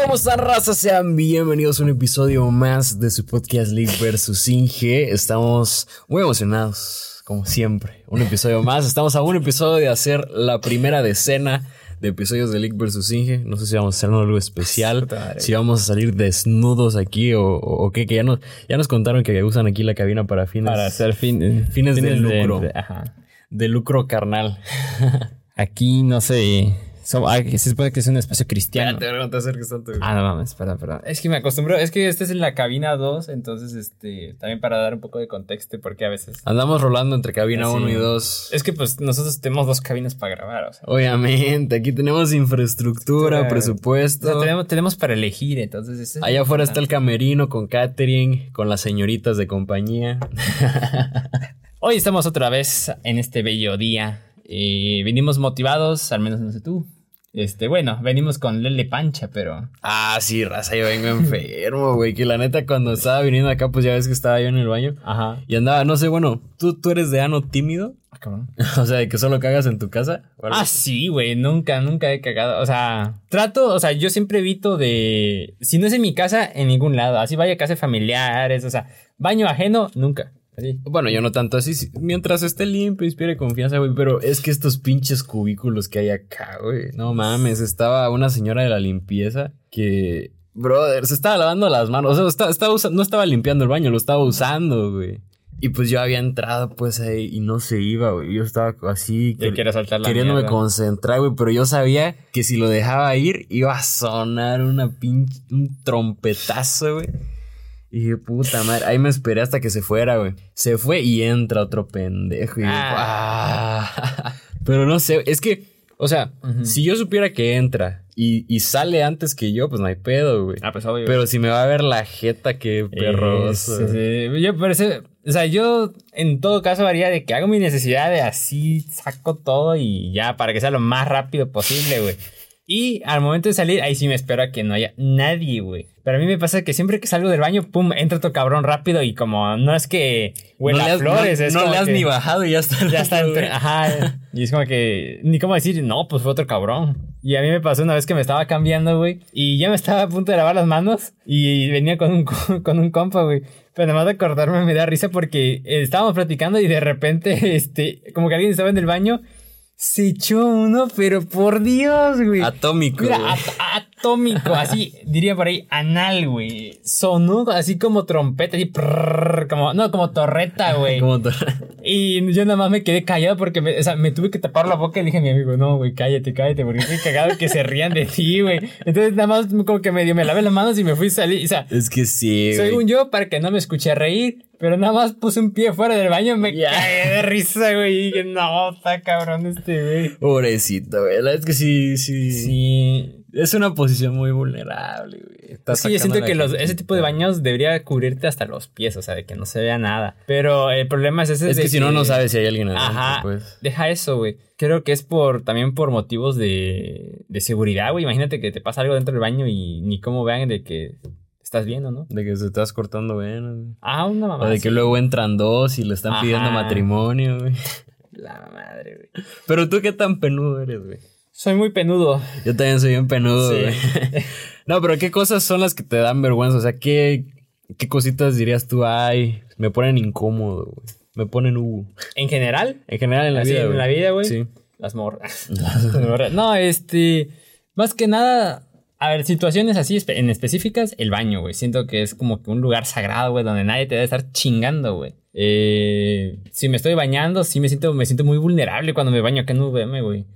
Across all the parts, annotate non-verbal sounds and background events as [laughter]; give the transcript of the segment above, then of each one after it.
¿Cómo están, raza? Sean bienvenidos a un episodio más de su podcast League vs. Inge. Estamos muy emocionados, como siempre. Un episodio más. Estamos a un episodio de hacer la primera decena de episodios de League vs. Inge. No sé si vamos a hacer algo especial, si vamos a salir desnudos aquí o, o qué, que ya nos, ya nos contaron que usan aquí la cabina para fines. Para hacer fin- fines, de lucro. de- ajá. De lucro carnal. Aquí, no sé. So- se supone que es un espacio cristiano. Espérate, no te acerques tanto. Ah, no mames, perdón, perdón. Es que me acostumbro, es que este es en la cabina 2, entonces, este, también para dar un poco de contexto, porque a veces... Andamos rolando entre cabina Sí. 1 y 2. Es que pues nosotros tenemos dos cabinas para grabar, o sea. Obviamente, aquí tenemos infraestructura, presupuesto. O sea, tenemos, tenemos para elegir, entonces... es Allá afuera está el camerino con catering, con las señoritas de compañía. [laughs] Hoy estamos otra vez en este bello día. Eh, venimos motivados, al menos no sé tú. Este, bueno, venimos con Lele Pancha, pero... Ah, sí, raza, yo vengo enfermo, güey. Que la neta, cuando estaba viniendo acá, pues ya ves que estaba yo en el baño. Ajá. Y andaba, no sé, bueno, ¿tú, tú eres de ano tímido? Ah, cabrón. [laughs] o sea, de que solo cagas en tu casa. ¿O algo Ah, sí, güey, nunca, nunca he cagado. O sea, trato, o sea, yo siempre evito de. Si no es en mi casa, en ningún lado. Así vaya a casa de familiares, o sea, baño ajeno, nunca. Bueno, yo no tanto así. sí, Mientras esté limpio, inspire confianza, güey. Pero es que estos pinches cubículos que hay acá, güey. No mames, estaba una señora de la limpieza que. Brother, se estaba lavando las manos. O sea, estaba, estaba no estaba limpiando el baño, lo estaba usando, güey. Y pues yo había entrado, pues ahí, y no se iba, güey. Yo estaba así. Yo que- saltar la queriéndome mierda. concentrar, güey. Pero yo sabía que si lo dejaba ir, iba a sonar una pinche. un trompetazo, güey. Y dije, puta madre, ahí me esperé hasta que se fuera, güey. Se fue y entra otro pendejo. Y Ah. "Ah". Pero no sé, es que, o sea, si yo supiera que entra y, y sale antes que yo, pues no hay pedo, güey. Ah, pues obvio. Pero si me va a ver la jeta, qué perroso. Sí, sí. Yo, por eso, o sea, yo en todo caso haría de que hago mi necesidad de así, saco todo y ya, para que sea lo más rápido posible, güey. Y al momento de salir, ahí sí me espero a que no haya nadie, güey. Pero a mí me pasa que siempre que salgo del baño, pum, entra otro cabrón rápido y como no es que huela no has, flores, no- es no le has que ni bajado y ya está. [laughs] Ya está, ajá. [laughs] Y es como que, ni cómo decir, no, pues fue otro cabrón. Y a mí me pasó una vez que me estaba cambiando, güey. Y ya me estaba a punto de lavar las manos. Y venía con un, co- [laughs] con un compa, güey. Pero nada más de acordarme me da risa porque estábamos platicando y de repente, este, como que alguien estaba en el baño. Se echó uno, pero por Dios, güey. Atómico. Mira, güey. at- atómico, así, [laughs] diría por ahí, anal, güey. Sonó así como trompeta, así, prrrr, como, no, como torreta, [laughs] güey. Como to- Y yo nada más me quedé callado porque me, o sea, me tuve que tapar la boca y le dije a mi amigo, no, güey, cállate, cállate, porque estoy cagado que se rían de ti, güey. Entonces nada más como que medio me lavé las manos y me fui a salir. O sea, es que sí, güey. según yo, para que no me escuché reír, pero nada más puse un pie fuera del baño, me Ya. cagué de risa, güey. Y dije, no, está cabrón este, güey. Pobrecito, güey. La verdad es que sí, sí. Sí. Es una posición muy vulnerable, güey. Está Sí, yo siento que los, ese tipo de baños debería cubrirte hasta los pies, o sea, de que no se vea nada. Pero el problema es ese Es de que si no, no sabes si hay alguien adentro, Ajá, pues. deja eso, güey. Creo que es por también por motivos de, de seguridad, güey. Imagínate que te pasa algo dentro del baño y ni cómo vean de que estás viendo, ¿no? De que se estás cortando venas. güey. Ah, una mamá. O de que luego entran dos y le están Ajá. pidiendo matrimonio, güey. [laughs] La madre, güey. Pero tú qué tan penudo eres, güey. Soy muy penudo. Yo también soy bien penudo, Sí. güey. [laughs] no, pero ¿qué cosas son las que te dan vergüenza? O sea, ¿qué, qué cositas dirías tú? Ay, me ponen incómodo, güey. Me ponen U. En general, En general en la Así, vida, en güey. la vida, güey. Sí. las morras. [laughs] Las morras. no, este. Más que nada. A ver, situaciones así en específicas, el baño, güey. Siento que es como que un lugar sagrado, güey, donde nadie te debe estar chingando, güey. Eh, si me estoy bañando, sí me siento, me siento muy vulnerable cuando me baño acá en VM, güey.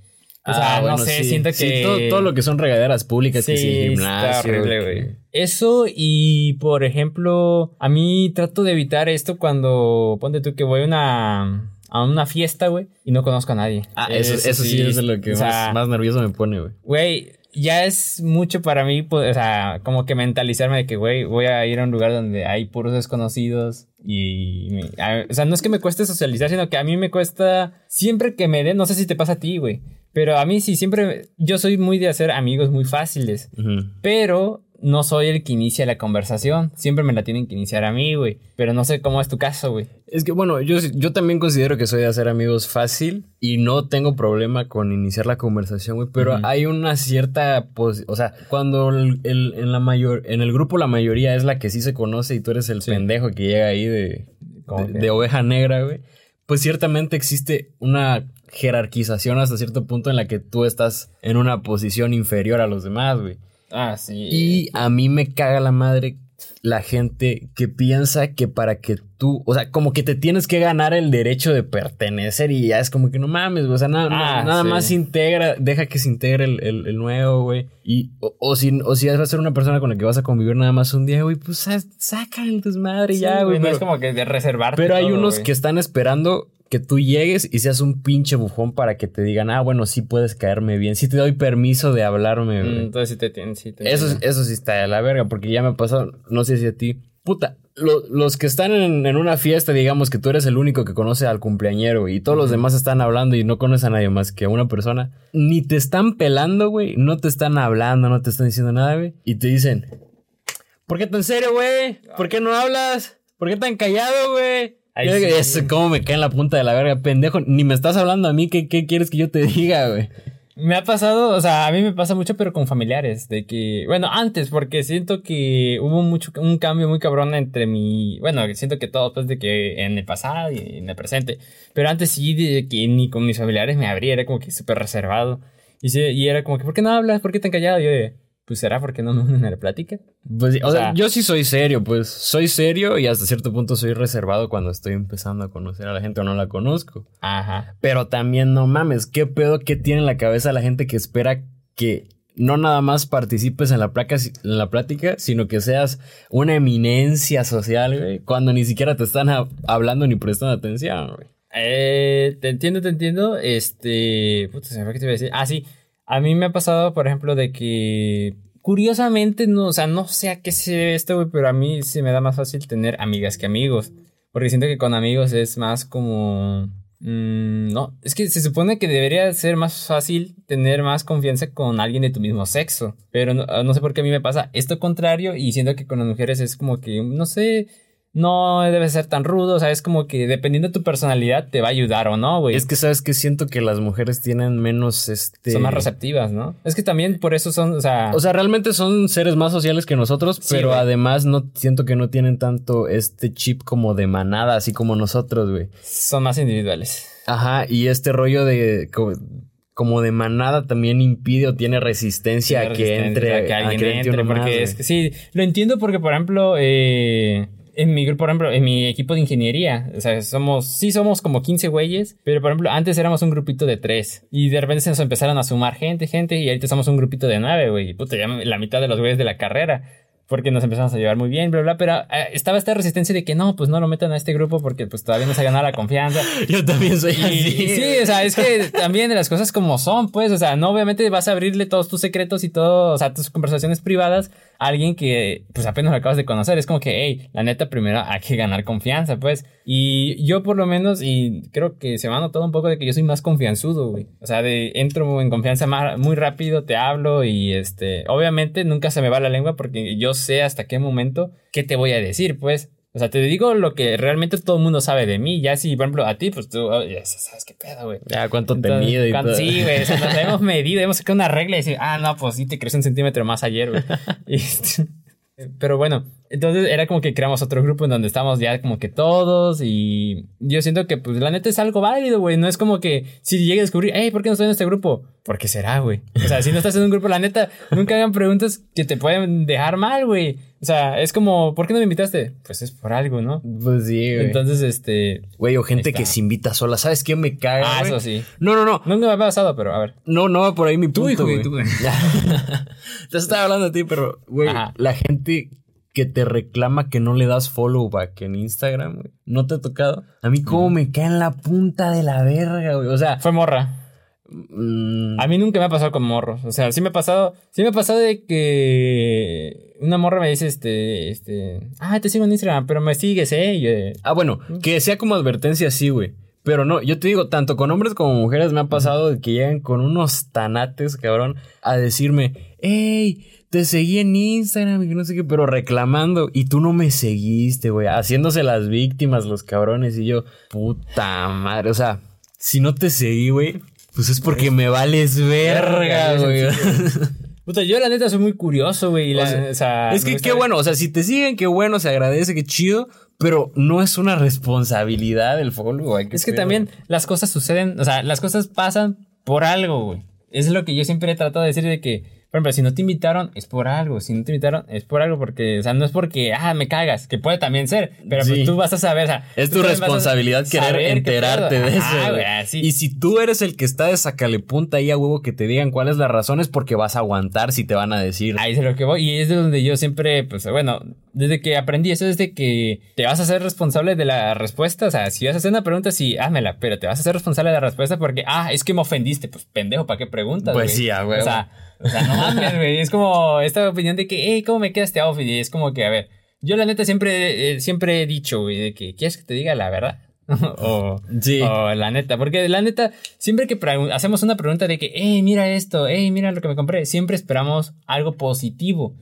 O sea, Ah, bueno, no sé, sí. siento que. Sí, todo, todo lo que son regaderas públicas, que sí, Sí, gimnasio. está horrible, que- güey. Eso y, por ejemplo, a mí trato de evitar esto cuando, ponte tú que voy a una, a una fiesta, güey, y no conozco a nadie. Ah, eso, eso, sí, es de lo que o más, más nervioso me pone, güey. Güey, ya es mucho para mí, pues, o sea, como que mentalizarme de que, güey, voy a ir a un lugar donde hay puros desconocidos y... me- a- o sea, no es que me cueste socializar, sino que a mí me cuesta, siempre que me den, no sé si te pasa a ti, güey, Pero a mí sí, siempre, yo soy muy de hacer amigos muy fáciles. Ujú. Pero no soy el que inicia la conversación. Siempre me la tienen que iniciar a mí, güey. Pero no sé cómo es tu caso, güey. Es que bueno, yo, yo también considero que soy de hacer amigos fácil y no tengo problema con iniciar la conversación, güey, pero hay una cierta, pos- o sea, cuando el, el- en la mayor, en el grupo la mayoría es la que sí se conoce y tú eres el Sí. pendejo que llega ahí de, de, de oveja negra, güey, pues ciertamente existe una jerarquización hasta cierto punto en la que tú estás en una posición inferior a los demás, güey. Ah, sí. Y a mí me caga la madre la gente que piensa que para que tú, o sea, como que te tienes que ganar el derecho de pertenecer y ya es como que no mames, güey, o sea, nada, Ah, nada sí. más integra, deja que se integre el, el- el nuevo, güey. Y, o, o si, o si vas a ser una persona con la que vas a convivir nada más un día, güey, pues sa- saca el desmadre Sí, ya, güey. No es como que de reservarte. pero hay todo, unos güey. que están esperando que tú llegues y seas un pinche bufón para que te digan, ah, bueno, sí puedes caerme bien, sí te doy permiso de hablarme, Mm, güey. Entonces sí te tienen, sí te Eso, eso sí está de la verga, porque ya me pasó, no sé si a ti. Puta, lo- los que están en, en una fiesta, digamos que tú eres el único que conoce al cumpleañero y todos los demás están hablando y no conoces a nadie más que a una persona, ni te están pelando, güey, no te están hablando, no te están diciendo nada, güey, y te dicen, ¿por qué tan serio, güey? ¿Por qué no hablas? ¿Por qué tan callado, güey? Ay, Yo digo, sí. "Es como me cae en la punta de la verga, pendejo, ni me estás hablando a mí, ¿qué, qué quieres que yo te diga, güey? Me ha pasado, o sea, a mí me pasa mucho, pero con familiares, de que, bueno, antes, porque siento que hubo mucho, un cambio muy cabrón entre mi, bueno, siento que todo, pues, de que en el pasado y en el presente, pero antes sí, de que ni con mis familiares me abría, era como que súper reservado, y, sí, y era como que, ¿por qué no hablas? ¿Por qué tan callado? Y yo de, pues, ¿será porque no me unen a la plática? Pues, o, O sea, sea- yo sí soy serio, pues soy serio y hasta cierto punto soy reservado cuando estoy empezando a conocer a la gente o no la conozco. Ajá. Pero también no mames, qué pedo que tiene en la cabeza la gente que espera que no nada más participes en la, placa, en la plática, sino que seas una eminencia social, güey, cuando ni siquiera te están ha- hablando ni prestando atención, güey. Eh, te entiendo, te entiendo. Este. Puta, se me fue que te iba a decir. Ah, sí. A mí me ha pasado, por ejemplo, de que. Curiosamente, no, o sea, no sé a qué se esto, güey, pero a mí se me da más fácil tener amigas que amigos. Porque siento que con amigos es más como. mm, no, es que se supone que debería ser más fácil tener más confianza con alguien de tu mismo sexo. Pero no, no sé por qué a mí me pasa esto contrario y siento que con las mujeres es como que, no sé, no debe ser tan rudo, o sea, es como que dependiendo de tu personalidad te va a ayudar o no, güey. Es que sabes que siento que las mujeres tienen menos este. Son más receptivas, ¿no? Es que también por eso son, o sea, O sea, realmente son seres más sociales que nosotros, Sí, pero además no siento que no tienen tanto este chip como de manada, así como nosotros, güey. son más individuales. Ajá, y este rollo de co- como, de manada también impide o tiene resistencia Tiene a que entre, a que alguien que entre, uno porque es que sí, lo entiendo porque, por ejemplo, eh, en mi grupo, por ejemplo, en mi equipo de ingeniería, o sea, somos, sí somos como 15 güeyes, pero por ejemplo, antes éramos un grupito de 3 y de repente se nos empezaron a sumar gente, gente y ahorita somos un grupito de 9, güey, y puta, ya la mitad de los güeyes de la carrera. Porque nos empezamos a llevar muy bien, bla, bla, pero eh, estaba esta resistencia de que no, pues no lo metan a este grupo porque pues todavía no se ha ganado la confianza. [laughs] Yo también soy Y, así. sí, o sea, es que [laughs] también de las cosas como son, pues, o sea, no obviamente vas a abrirle todos tus secretos y todo, o sea, tus conversaciones privadas a alguien que, pues, apenas lo acabas de conocer. Es como que, hey, la neta, primero hay que ganar confianza, pues. Y yo, por lo menos, y creo que se me ha notado un poco de que yo soy más confianzudo, güey. O sea, de entro en confianza más, muy rápido, te hablo y, este, obviamente nunca se me va la lengua porque yo sé hasta qué momento qué te voy a decir, pues. O sea, te digo lo que realmente todo el mundo sabe de mí. Ya si, por ejemplo, a ti, pues tú oh, ya sabes qué pedo, güey. Ya, cuánto te Entonces, mide y cuando- todo. Sí, güey. O sea, nos hemos medido, hemos sacado una regla y decir, ah, no, pues sí te creció un centímetro más ayer, güey. [laughs] Y, [laughs] Pero bueno, entonces era como que creamos otro grupo en donde estamos ya como que todos y yo siento que pues la neta es algo válido, güey. No es como que si llegue a descubrir, hey, ¿por qué no estoy en este grupo? ¿Por qué será, güey? O sea, si no estás en un grupo, la neta, nunca hagan preguntas que te pueden dejar mal, güey. O sea, es como, ¿por qué no me invitaste? Pues es por algo, ¿no? Pues sí, güey. Entonces, este... Güey, o gente que se invita sola. ¿Sabes qué me caga? Ah, güey? eso sí. No, no, no. Nunca me ha pasado, pero a ver. No, no por ahí mi punto, hijo, güey. tú, güey. [laughs] Te estaba hablando a ti, pero, güey, Ajá. la gente que te reclama que no le das follow back en Instagram, güey. ¿No te ha tocado? A mí cómo me cae en la punta de la verga, güey. O sea, Fue morra. mm, A mí nunca me ha pasado con morros. O sea, sí me ha pasado. Sí me ha pasado de que una morra me dice, este, este. Ah, te sigo en Instagram, pero me sigues, eh. Yo ah, bueno, que sea como advertencia, sí, güey. Pero no, yo te digo, tanto con hombres como mujeres me ha pasado de que llegan con unos tanates, cabrón, a decirme, hey, te seguí en Instagram y no sé qué, pero reclamando. Y tú no me seguiste, güey. Haciéndose las víctimas, los cabrones. Y yo, puta madre. O sea, si no te seguí, güey, pues es porque me vales verga, güey. [laughs] Puta, yo la neta soy muy curioso, güey. O sea, es que qué bueno, o sea, si te siguen, qué bueno, se agradece, qué chido. Pero no es una responsabilidad el follow, güey. Es que también las cosas suceden, o sea, las cosas pasan por algo, güey. Es lo que yo siempre he tratado de decir de que por ejemplo, si no te invitaron, es por algo. Si no te invitaron, es por algo. Porque, o sea, no es porque, ah, me cagas, que puede también ser. Pero pues tú vas a saber, o sea. Es tu responsabilidad querer enterarte de eso. Y si tú eres el que está de sacale punta ahí a huevo que te digan cuál es la razón, es porque vas a aguantar si te van a decir. Ahí es lo que voy. Y es de donde yo siempre, pues bueno, desde que aprendí eso, desde que te vas a ser responsable de la respuesta. O sea, si vas a hacer una pregunta, sí, házmela, pero te vas a ser responsable de la respuesta porque, ah, es que me ofendiste. Pues pendejo, ¿para qué preguntas? Pues sí, a huevo. O sea, o sea, no mames, güey. Es como esta opinión de que, hey, ¿cómo me queda este outfit? Y es como que, a ver, yo la neta siempre, eh, siempre he dicho, güey, de que, ¿quieres que te diga la verdad? [laughs] o, sí. o la neta, porque la neta, siempre que hacemos una pregunta de que, hey, mira esto, hey, mira lo que me compré, siempre esperamos algo positivo.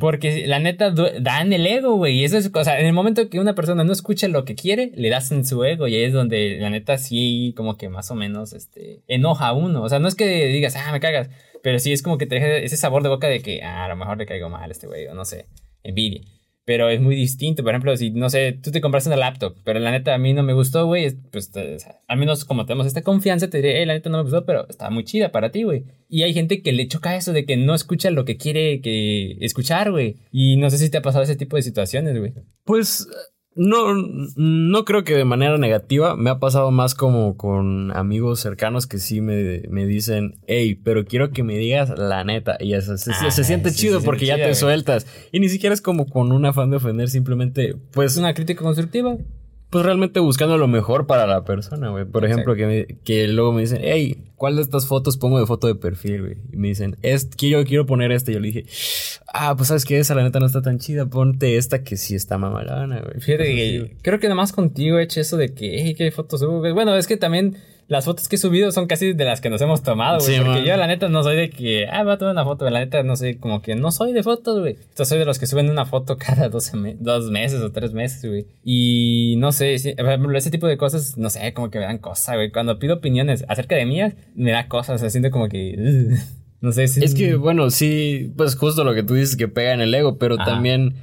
Porque la neta da en el ego, güey. Y eso es, o sea, en el momento que una persona no escucha lo que quiere, le das en su ego. Y ahí es donde la neta sí, como que más o menos, este, enoja a uno. O sea, no es que digas, ah, me cagas. Pero sí es como que te deja ese sabor de boca de que, ah, a lo mejor le caigo mal a este güey, o no sé, envidia. Pero es muy distinto. Por ejemplo, si, no sé, tú te compraste una laptop, pero la neta a mí no me gustó, güey, pues al menos como tenemos esta confianza, te diré, hey, la neta no me gustó, pero está muy chida para ti, güey. Y hay gente que le choca eso de que no escucha lo que quiere que escuchar, güey. Y no sé si te ha pasado ese tipo de situaciones, güey. Pues no, no creo que de manera negativa. Me ha pasado más como con amigos cercanos que sí me, me dicen, hey, pero quiero que me digas la neta. Y eso se, ah, siente chido porque ya te sueltas. Y ni siquiera es como con un afán de ofender, simplemente, pues. Una crítica constructiva pues realmente buscando lo mejor para la persona, güey. Por ejemplo, que, que luego me dicen, hey, ¿cuál de estas fotos pongo de foto de perfil, güey? Y me dicen, es que yo quiero poner esta. Y yo le dije, ah, pues sabes que esa la neta no está tan chida, ponte esta que sí está mamalana, güey. Fíjate que creo que nada más contigo he hecho eso de que, hey, ¿qué fotos subo? Bueno, es que también las fotos que he subido son casi de las que nos hemos tomado, güey. porque yo, la neta, no soy de que, ah, voy a tomar una foto. La neta, no sé, como que no soy de fotos, güey. Yo soy de los que suben una foto cada dos meses o tres meses, güey. Y no sé, ese tipo de cosas, no sé, como que me dan cosas, güey. Cuando pido opiniones acerca de mías, me da cosas, o sea, siento como que. [laughs] no sé si. Es que, bueno, sí, pues justo lo que tú dices que pega en el ego, pero también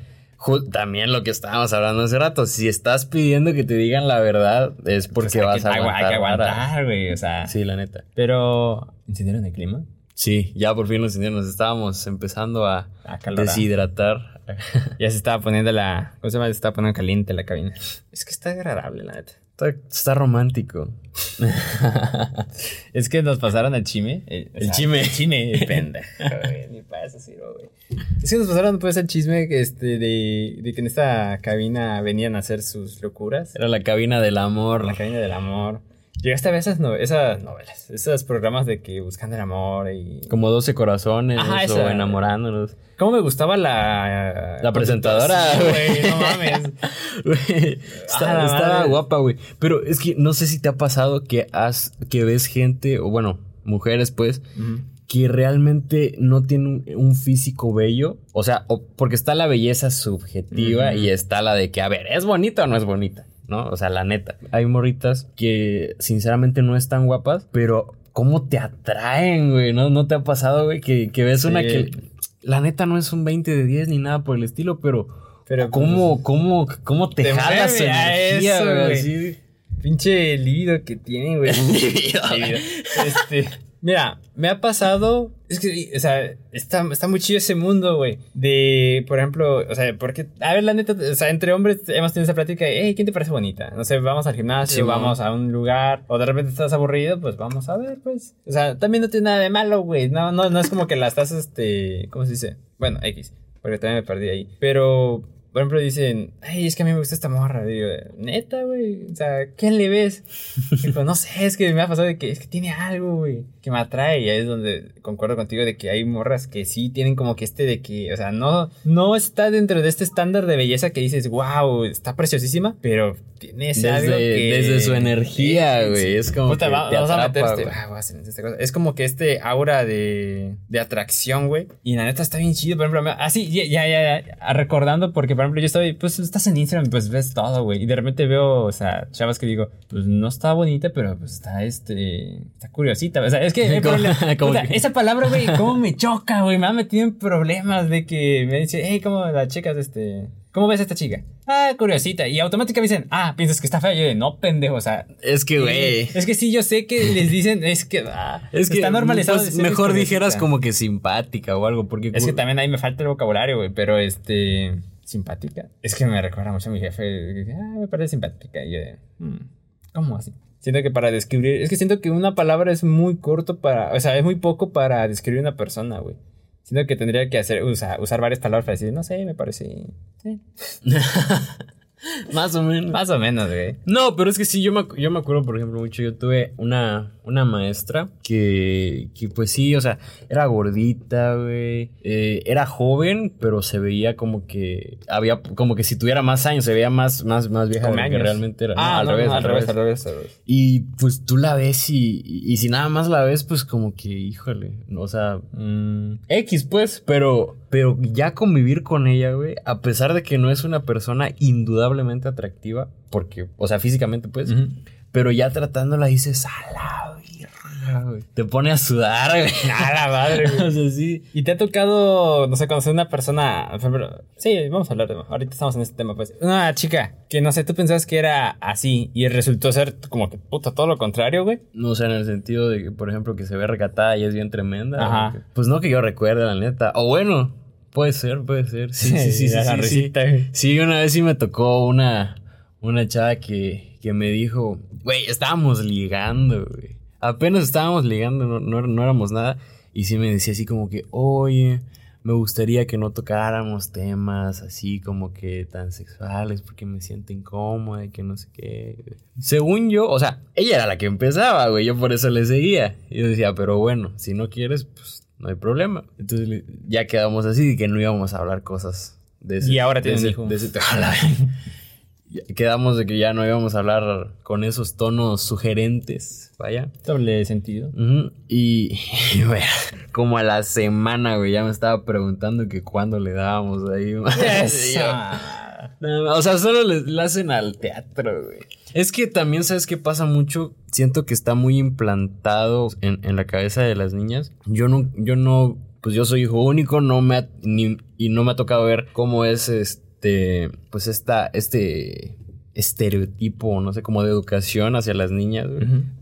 también lo que estábamos hablando hace rato, si estás pidiendo que te digan la verdad, es porque vas a aguantar. Hay que aguantar, güey, o sea. Sí, la neta. Pero, ¿encendieron el clima? Sí, ya por fin lo encendieron. Nos estábamos empezando a, deshidratar. ya se estaba poniendo la. ¿Cómo se llama? Se estaba poniendo caliente la cabina. Es que está agradable, la neta. Está, romántico. [laughs] es que nos pasaron al chime. El, chime. El chime, [laughs] pendejo, Ni para eso sirvo, güey. Es que nos pasaron pues el chisme este, de, de que en esta cabina venían a hacer sus locuras. Era la cabina del amor. La cabina del amor. Llegaste a ver esas, esas novelas, esos programas de que buscan el amor y... Como 12 corazones o enamorándonos. ¿Cómo me gustaba la... La presentadora, güey, no mames. [laughs] estaba, guapa, güey. Pero es que no sé si te ha pasado que has, que ves gente, o bueno, mujeres pues, que realmente no tienen un, físico bello. O sea, porque está la belleza subjetiva y está la de que, a ver, ¿es bonita o no es bonita? ¿No? O sea, la neta. Hay morritas que sinceramente no están guapas, pero ¿cómo te atraen, güey? ¿No, ¿No te ha pasado, güey? Que, ves una que la neta no es un 20 de 10 ni nada por el estilo, pero... Pero ¿cómo, pues, cómo, cómo te, te jala su energía, güey? Pinche libido que tiene, güey. [laughs] este... Mira, me ha pasado. Es que, o sea, está, está muy chido ese mundo, güey. De, por ejemplo, o sea, porque, a ver, la neta, o sea, entre hombres hemos tenido esa plática de, hey, ¿quién te parece bonita? No sé, vamos al gimnasio, vamos a un lugar, o de repente estás aburrido, pues vamos a ver, pues. O sea, también no tiene nada de malo, güey. No, no, no es como que la estás, este, ¿cómo se dice? Bueno, X, porque también me perdí ahí. Pero, por ejemplo, dicen, ay, es que a mí me gusta esta morra. Digo, neta, güey. O sea, ¿quién le ves? Digo, no sé, es que me ha pasado de que es que tiene algo, güey, que me atrae. Y ahí es donde concuerdo contigo de que hay morras que sí tienen como que este de que, o sea, no, no está dentro de este estándar de belleza que dices, wow, está preciosísima, pero tienes desde, algo que... desde su energía, güey. sí. Es como Puta, que va- te vamos a atrapa, meter este, güey. ah, voy a hacer esta cosa. Es como que este aura de, de atracción, güey. Y la neta está bien chido, por ejemplo. Así, ya, ya, ya, ya, recordando, porque por ejemplo yo estoy, pues estás en Instagram, pues ves todo, güey. Y de repente veo, o sea, chavas que digo, pues no está bonita, pero pues está este, está curiosita. O sea, es que, [laughs] puta, que- esa palabra, güey, cómo me choca, güey. Me ha metido en problemas de que me dice, hey, ¿cómo la chica es este? ¿Cómo ves a esta chica? Ah, curiosita. Y automáticamente me dicen, ah, piensas que está fea. Yo de, no, pendejo, o sea, Es que, güey. es que sí, yo sé que les dicen, es que ah, Es que está normalizado. pues, mejor dijeras como que simpática o algo, porque Es que también ahí me falta el vocabulario, güey, pero este. Simpática. Es que me recuerda mucho a mi jefe. Ah, me parece simpática. Y yo de, "Mm, ¿cómo así? Siento que para describir. Es que siento que una palabra es muy corto para. O sea, es muy poco para describir una persona, güey. Siento que tendría que hacer, usa- usar varias palabras para decir, no sé, me parece. sí". [laughs] más o menos. Más o menos, güey. No, pero es que sí, yo me, yo me acuerdo, por ejemplo, mucho, yo tuve una, una maestra que, que pues sí, o sea, era gordita, güey, eh, era joven, pero se veía como que había, como que si tuviera más años, se veía más, más, más vieja de lo que realmente era. No, Ah, al no, revés, no, al revés. al revés, al revés. Y pues tú la ves y, y, y si nada más la ves, pues como que, híjole, o sea, mm, X pues, pero, pero ya convivir con ella, güey, a pesar de que no es una persona indudablemente atractiva, porque, o sea, físicamente pues. Pero ya tratándola dices, a la virga, güey. Te pone a sudar, güey. [laughs] A la madre, güey. [laughs] o sea, sí. ¿Y te ha tocado, no sé, conocer una persona, sí, vamos a hablar de, ahorita estamos en este tema, pues, una chica que, no sé, tú pensabas que era así y resultó ser como que, puta, todo lo contrario, güey? No, o sea, en el sentido de que, por ejemplo, que se ve recatada y es bien tremenda. Ajá. que- Pues no que yo recuerde, la neta. O bueno, puede ser, puede ser. Sí, [laughs] sí, sí, sí. Sí, sí. güey. Sí, una vez sí me tocó una, una chava que, que me dijo, güey, estábamos ligando, güey. Apenas estábamos ligando, no, no, no éramos nada. Y sí me decía así como que, oye, me gustaría que no tocáramos temas así como que tan sexuales porque me siento incómoda y que no sé qué. Según yo, o sea, ella era la que empezaba, güey, yo por eso le seguía. Y yo decía, pero bueno, si no quieres, pues no hay problema. Entonces ya quedamos así de que no íbamos a hablar cosas de ese. Y ahora de tienen ese- hijo. de ese- Ya Quedamos de que ya no íbamos a hablar con esos tonos sugerentes, vaya. Doble sentido. Y, [laughs] y, güey, como a la semana, güey, ya me estaba preguntando que cuándo le dábamos ahí. [laughs] Y yo, no, o sea, solo le, le hacen al teatro, güey. Es que también, ¿sabes qué pasa mucho? Siento que está muy implantado en, en la cabeza de las niñas. Yo no, yo no, pues yo soy hijo único, no me ha- ni- y no me ha tocado ver cómo es este, pues esta, este estereotipo, no sé, como de educación hacia las niñas.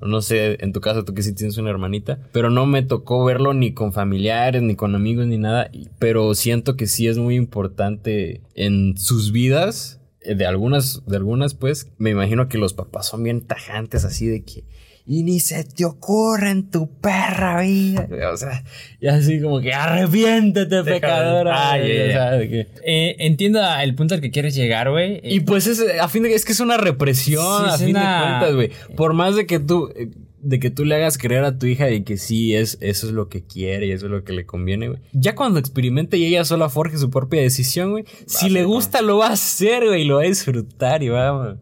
No sé, en tu caso tú que sí tienes una hermanita, pero no me tocó verlo ni con familiares, ni con amigos, ni nada, pero siento que sí es muy importante en sus vidas, eh, de algunas, de algunas pues, me imagino que los papás son bien tajantes así de que, y ni se te ocurra en tu perra vida, güey, o sea, y así como que arrepiéntete, pecadora, Ah, güey, o sea, que- Eh, entiendo el punto al que quieres llegar, güey. y pues es, a fin de es que es una represión, Sí, a fin una- de cuentas, güey. Por más de que tú, eh, de que tú le hagas creer a tu hija de que sí, es, eso es lo que quiere y eso es lo que le conviene, güey. Ya cuando experimente y ella sola forje su propia decisión, güey. Si le gusta, lo va a hacer, güey, y lo va a disfrutar y va, ser-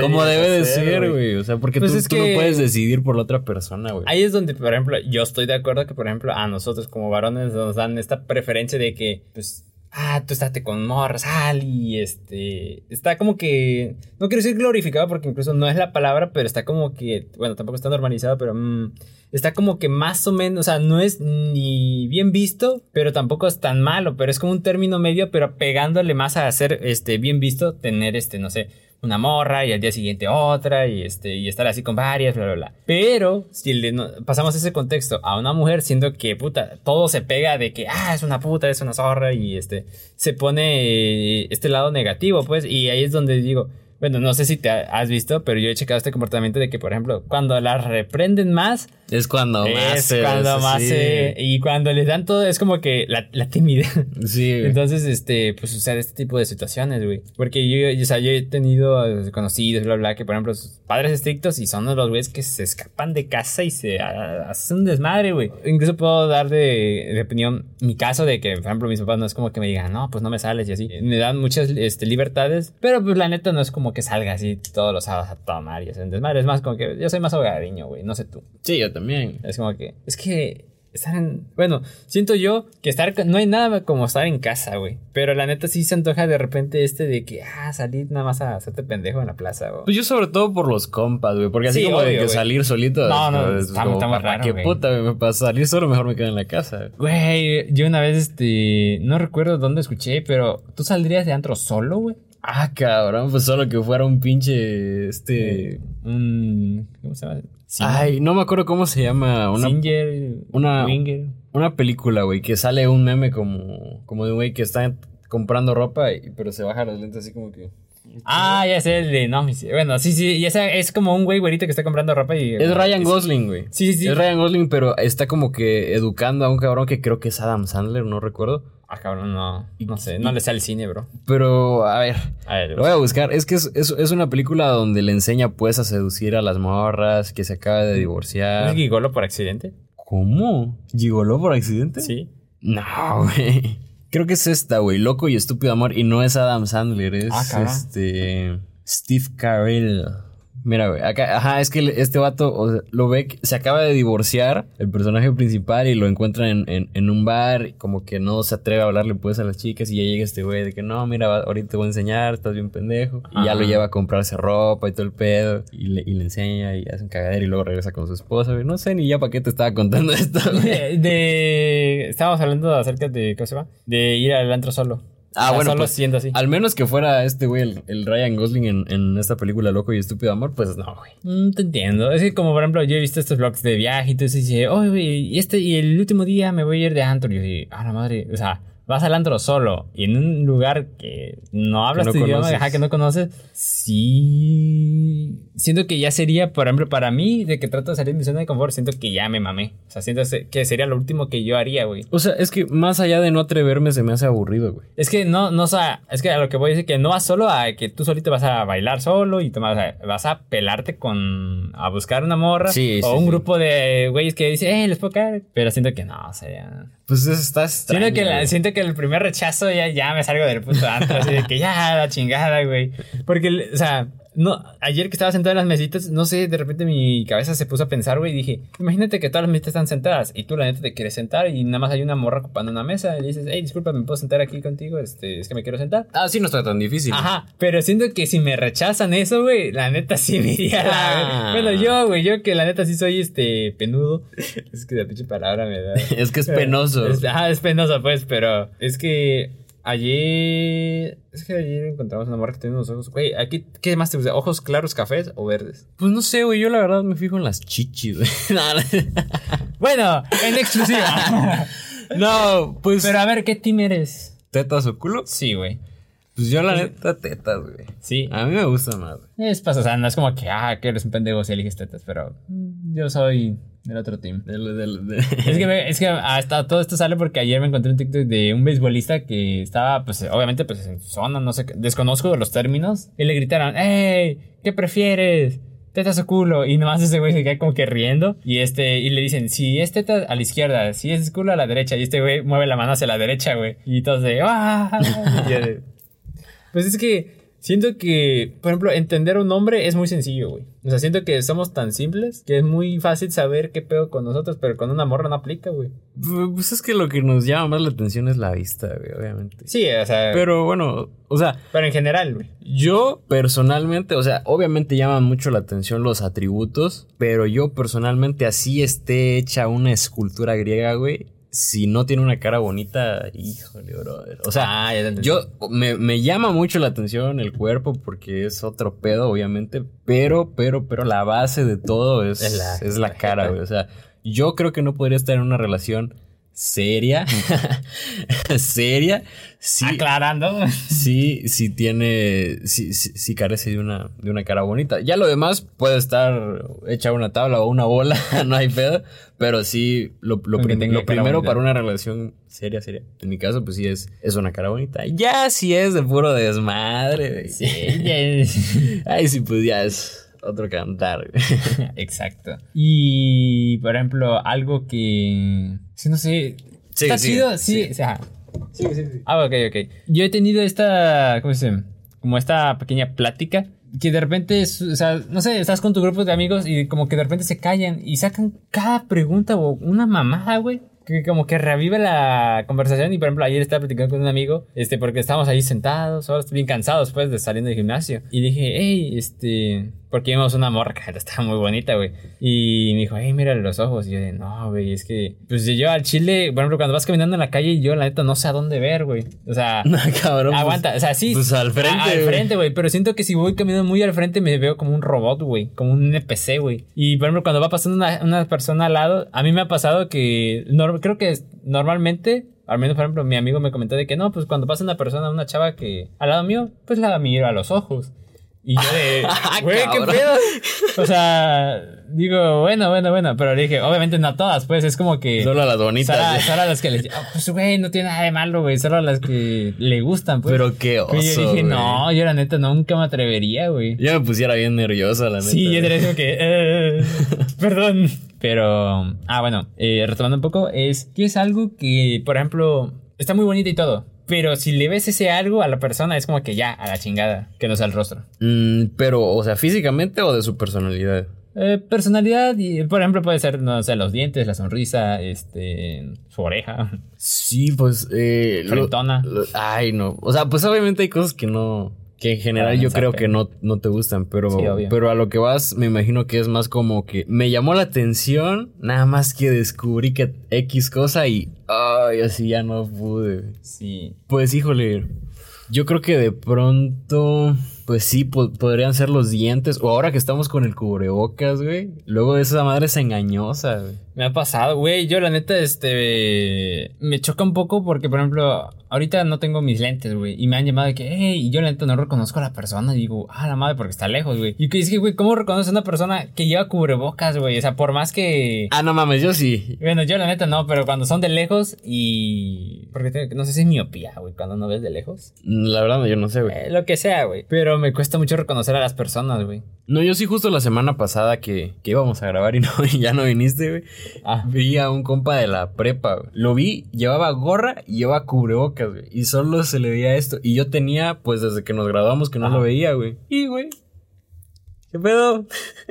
como debe de ser, güey. O sea, porque Pues tú, es tú que- no puedes decidir por la otra persona, güey. Ahí es donde, por ejemplo, yo estoy de acuerdo que, por ejemplo, a nosotros como varones nos dan esta preferencia de que, pues, ah, tú estate con morras, sal y este, está como que, no quiero decir glorificado porque incluso no es la palabra, pero está como que, bueno, tampoco está normalizado, pero mm, está como que más o menos, o sea, no es ni bien visto, pero tampoco es tan malo, pero es como un término medio, pero pegándole más a ser, este, bien visto, tener, este, no sé, una morra y al día siguiente otra y este y estar así con varias, bla, bla, bla. Pero si le no- pasamos ese contexto a una mujer siendo que, puta, todo se pega de que, ah, es una puta, es una zorra y este, se pone eh, este lado negativo, pues, y ahí es donde digo, bueno, no sé si te ha- has visto, pero yo he checado este comportamiento de que, por ejemplo, cuando las reprenden más, Es cuando más es cuando sí. más se- y cuando les dan todo es como que la, la timidez. Sí, güey. Entonces, este, pues sucede este tipo de situaciones, güey. Porque yo, o sea, yo he tenido eh, conocidos, bla, bla, que por ejemplo, sus padres estrictos y son los güeyes que se escapan de casa y se hacen un desmadre, güey. Incluso puedo dar de, de opinión mi caso de que, por ejemplo, mis papás no es como que me digan, no, pues no me sales y así. Me dan muchas este, libertades, pero pues la neta no es como que salga así todos los sábados a tomar y hacer un desmadre. Es más como que yo soy más hogareño, güey, no sé tú. Sí, yo también. Es como que. Es que. Estar en. Bueno, siento yo que estar. No hay nada como estar en casa, güey. Pero la neta sí se antoja de repente este de que. Ah, salir nada más a hacerte pendejo en la plaza, güey. Pues yo sobre todo por los compas, güey. Porque así Sí, como de que salir solito. No, no, es como, muy ¿para raro, qué puta, güey? Para salir solo mejor me quedo en la casa. Güey, yo una vez, este. No recuerdo dónde escuché, pero. ¿Tú saldrías de antro solo, güey? Ah, cabrón, pues solo que fuera un pinche. Este. Un. ¿Cómo se llama? Ay, no me acuerdo cómo se llama. Una, Singer. una- Winger. una película, güey, que sale un meme como. Como de un güey que está comprando ropa, y- pero se baja los lentes así como que. Ah, ya sé el de. No, bueno, sí, sí. Y es como un güey güerito que está comprando ropa y. Es Ryan Gosling, güey. Sí, sí, sí. Es Ryan Gosling, pero está como que educando a un cabrón que creo que es Adam Sandler, no recuerdo. Ah, cabrón, no. No sé, no le sale el cine, bro. Pero, a ver, A ver, lo voy a buscar. Es que es, es- es una película donde le enseña pues a seducir a las morras, que se acaba de ¿No divorciar. es gigolo por accidente? ¿Cómo? ¿Gigoló por accidente? Sí. No, güey. Creo que es esta, güey. Loco y estúpido amor. Y no es Adam Sandler, es Ah, este. Steve Carell. Mira, güey. Acá, ajá, es que este vato o sea, lo ve que se acaba de divorciar, el personaje principal, y lo encuentra en, en- en un bar. Y como que no se atreve a hablarle pues a las chicas. Y ya llega este güey de que no, mira, va- ahorita te voy a enseñar, estás bien pendejo. Y ya lo lleva a comprarse ropa y todo el pedo. Y le, y le enseña y hace un cagadero y luego regresa con su esposa, güey. No sé ni ya para qué te estaba contando [laughs] esto, güey. De, de- Estábamos hablando acerca de. ¿Cómo se llama? De ir al antro solo. Ah, sea, bueno, Solo pues, siendo así. Al menos que fuera este güey, el, el Ryan Gosling en, en esta película Loco y Estúpido Amor, pues no, güey. Mm, te entiendo. Es que, como por ejemplo, yo he visto estos vlogs de viaje y tú dices, oye, güey, y este, y el último día me voy a ir de antro. Y yo digo, ah, la madre. O sea, vas al antro solo y en un lugar que no hablas no tu idioma, ajá, que no conoces. Sí. Siento que ya sería, por ejemplo, para mí, de que trato de salir de mi zona de confort, siento que ya me mamé. O sea, siento que sería lo último que yo haría, güey. O sea, es que más allá de no atreverme, se me hace aburrido, güey. Es que no, no, o sea, es que a lo que voy a decir que no vas solo a que tú solito vas a bailar solo y tomar, o sea, vas a pelarte con, a buscar una morra Sí, o sí, un sí. grupo de güeyes que dicen, eh, les puedo caer. Pero siento que no, o sea, ya- Pues eso está extraño, Siento que, la- güey. siento que el primer rechazo ya, ya me salgo del puto antro, así de que ya, la chingada, güey. Porque, o sea, no, ayer que estaba sentado en las mesitas, no sé, de repente mi cabeza se puso a pensar, güey, y dije, imagínate que todas las mesitas están sentadas y tú la neta te quieres sentar y nada más hay una morra ocupando una mesa y le dices, hey, disculpa, ¿me puedo sentar aquí contigo? Este, es que me quiero sentar. Ah, sí, no está tan difícil. Ajá, pero siento que si me rechazan eso, güey, la neta sí me iría a la... Ah. Bueno, yo, güey, yo que la neta sí soy, este, penudo. Es que la pinche palabra me da... [laughs] Es que es penoso. Es, ajá, es penoso, pues, pero es que ayer. Es que ayer encontramos una morra que tiene unos ojos. Güey, aquí, ¿qué más te gusta? ¿Ojos claros, cafés o verdes? Pues no sé, güey. Yo la verdad me fijo en las chichis, güey. [laughs] No, no. Bueno, en exclusiva. [laughs] No, pues. pero a ver, ¿qué team eres? ¿Tetas o culo? Sí, güey. Pues yo la neta, tetas, güey. Sí. A mí me gusta más, güey. Es pasa, o sea, no es como que, ah, que eres un pendejo si eliges tetas, pero yo soy del otro team. Del- del- de- Es que, me- es que hasta todo esto sale porque ayer me encontré un TikTok de un beisbolista que estaba, pues, obviamente, pues, en zona, no sé, desconozco los términos, y le gritaron, ¡Ey! ¿Qué prefieres? ¿Tetas o culo? Y nomás ese güey se queda como que riendo, y este, y le dicen, si es teta a la izquierda, si es culo a la derecha, y este güey mueve la mano hacia la derecha, güey, y todos de, ¡ah! [laughs] Y yo de- pues es que siento que, por ejemplo, entender un hombre es muy sencillo, güey. O sea, siento que somos tan simples que es muy fácil saber qué pedo con nosotros, pero con una morra no aplica, güey. Pues es que lo que nos llama más la atención es la vista, güey, obviamente. Sí, o sea, pero, Pero bueno, o sea, en general, güey. yo personalmente, o sea, obviamente llaman mucho la atención los atributos, pero yo personalmente así esté hecha una escultura griega, güey. Si no tiene una cara bonita, híjole, brother. O sea, Ah, yo me, me llama mucho la atención el cuerpo porque es otro pedo, obviamente, pero, pero, pero la base de todo es, Es la- es la cara, güey. O sea, yo creo que no podría estar en una relación seria, [laughs] seria, sí, Aclarando. sí, sí tiene, sí, sí, sí carece de una, de una cara bonita. Ya lo demás puede estar hecha una tabla o una bola, [laughs] no hay pedo, pero sí, lo, lo, prim- lo primero bonita. para una relación seria, seria, en mi caso, pues sí es, es una cara bonita. Ya si es de puro desmadre, de- Sí, [laughs] ay, sí, pues ya es otro cantar. Exacto. Y, por ejemplo, algo que... Sí, no sé... Sigue, Está sigue, chido, sí. sigue. o sea, Ah, ok, ok. Yo he tenido esta, ¿cómo se dice? Como esta pequeña plática que de repente, es- o sea, no sé, estás con tu grupo de amigos y como que de repente se callan y sacan cada pregunta o una mamada, güey. Que como que revive la conversación y por ejemplo ayer estaba platicando con un amigo, este, porque estábamos ahí sentados, ahora bien cansados pues de saliendo del gimnasio. Y dije, hey, este, porque vimos una morra que estaba muy bonita, güey. Y me dijo, hey, mírale los ojos. Y yo de, no, güey, es que, pues yo al chile, por ejemplo, cuando vas caminando en la calle, yo la neta no sé a dónde ver, güey. O sea, [laughs] No, cabrón. pues- aguanta, o sea, sí. Pues al frente, a- Al frente, güey. Pero siento que si voy caminando muy al frente me veo como un robot, güey. Como un NPC, güey. Y por ejemplo, cuando va pasando una, una persona al lado, a mí me ha pasado que nor- creo que normalmente. Al menos, por ejemplo, mi amigo me comentó de que no, pues cuando pasa una persona, una chava que al lado mío, pues la miro a los ojos. Y yo de, [laughs] güey, ¿qué pedo? O sea, digo, bueno, bueno, bueno. Pero le dije, obviamente no todas, pues es como que. Solo a las bonitas. Solo, a las que les. ah, pues, güey, no tiene nada de malo, güey. Solo a las que le gustan, pues. Pero qué oso, Pero yo dije, no, yo la neta nunca me atrevería, güey. Yo me pusiera bien nerviosa, la neta. Sí, yo diría como que. eh, perdón. Pero. Ah, bueno, eh, retomando un poco, es que es algo que, por ejemplo, está muy bonito y todo. Pero si le ves ese algo a la persona, es como que ya, a la chingada, que no sea el rostro. Mm, pero, o sea, físicamente o de su personalidad. Eh, personalidad, y, por ejemplo, puede ser, no sé, los dientes, la sonrisa, este, su oreja. Sí, pues. Eh, lo- ay, no. O sea, pues obviamente hay cosas que no. Que en general yo creo que no, no te gustan, pero, Sí, pero a lo que vas, me imagino que es más como que me llamó la atención, nada más que descubrí que X cosa y. Ay, así ya no pude. Sí. Pues híjole, yo creo que de pronto, pues sí, po- podrían ser los dientes. O ahora que estamos con el cubrebocas, güey. Luego esa madre es engañosa, güey. Me ha pasado, güey. Yo, la neta, este. Me choca un poco porque, por ejemplo, ahorita no tengo mis lentes, güey. Y me han llamado de que, hey, y yo, la neta, no reconozco a la persona. Y digo, ah, la madre, porque está lejos, güey. Y que que, güey, ¿cómo reconoces a una persona que lleva cubrebocas, güey? O sea, por más que. Ah, no mames, yo sí. Bueno, yo, la neta, no, pero cuando son de lejos y. Porque tengo- no sé si es miopía, güey, cuando no ves de lejos. La verdad, yo no sé, güey. Eh, lo que sea, güey. Pero me cuesta mucho reconocer a las personas, güey. No, yo sí justo la semana pasada que, que íbamos a grabar y no, y [laughs] ya no viniste, güey. Ah. Vi a un compa de la prepa, güey. Lo vi, llevaba gorra y llevaba cubrebocas, güey. Y solo se le veía esto. Y yo tenía, pues desde que nos graduamos que no Ajá. lo veía, güey. Y, güey. ¿Qué pedo?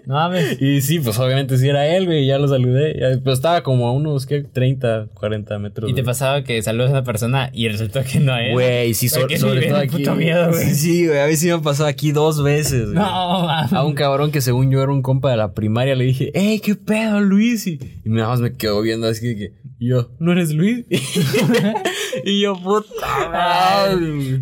No mames. [laughs] Y sí, pues obviamente sí era él, güey. Ya lo saludé. Ya, pero estaba como a unos, ¿qué? 30, 40 metros. Y te güey. pasaba que saludas a una persona y resultó que no es. Güey, sí, so- sobre todo aquí. puto miedo, güey. Sí, sí, güey. A mí sí me ha pasado aquí dos veces, güey. No, mames. A un cabrón que según yo era un compa de la primaria le dije, ¡Ey, qué pedo, Luis! Y, y nada más me quedó viendo así que, y yo, ¿no eres Luis? [laughs] y yo, puta.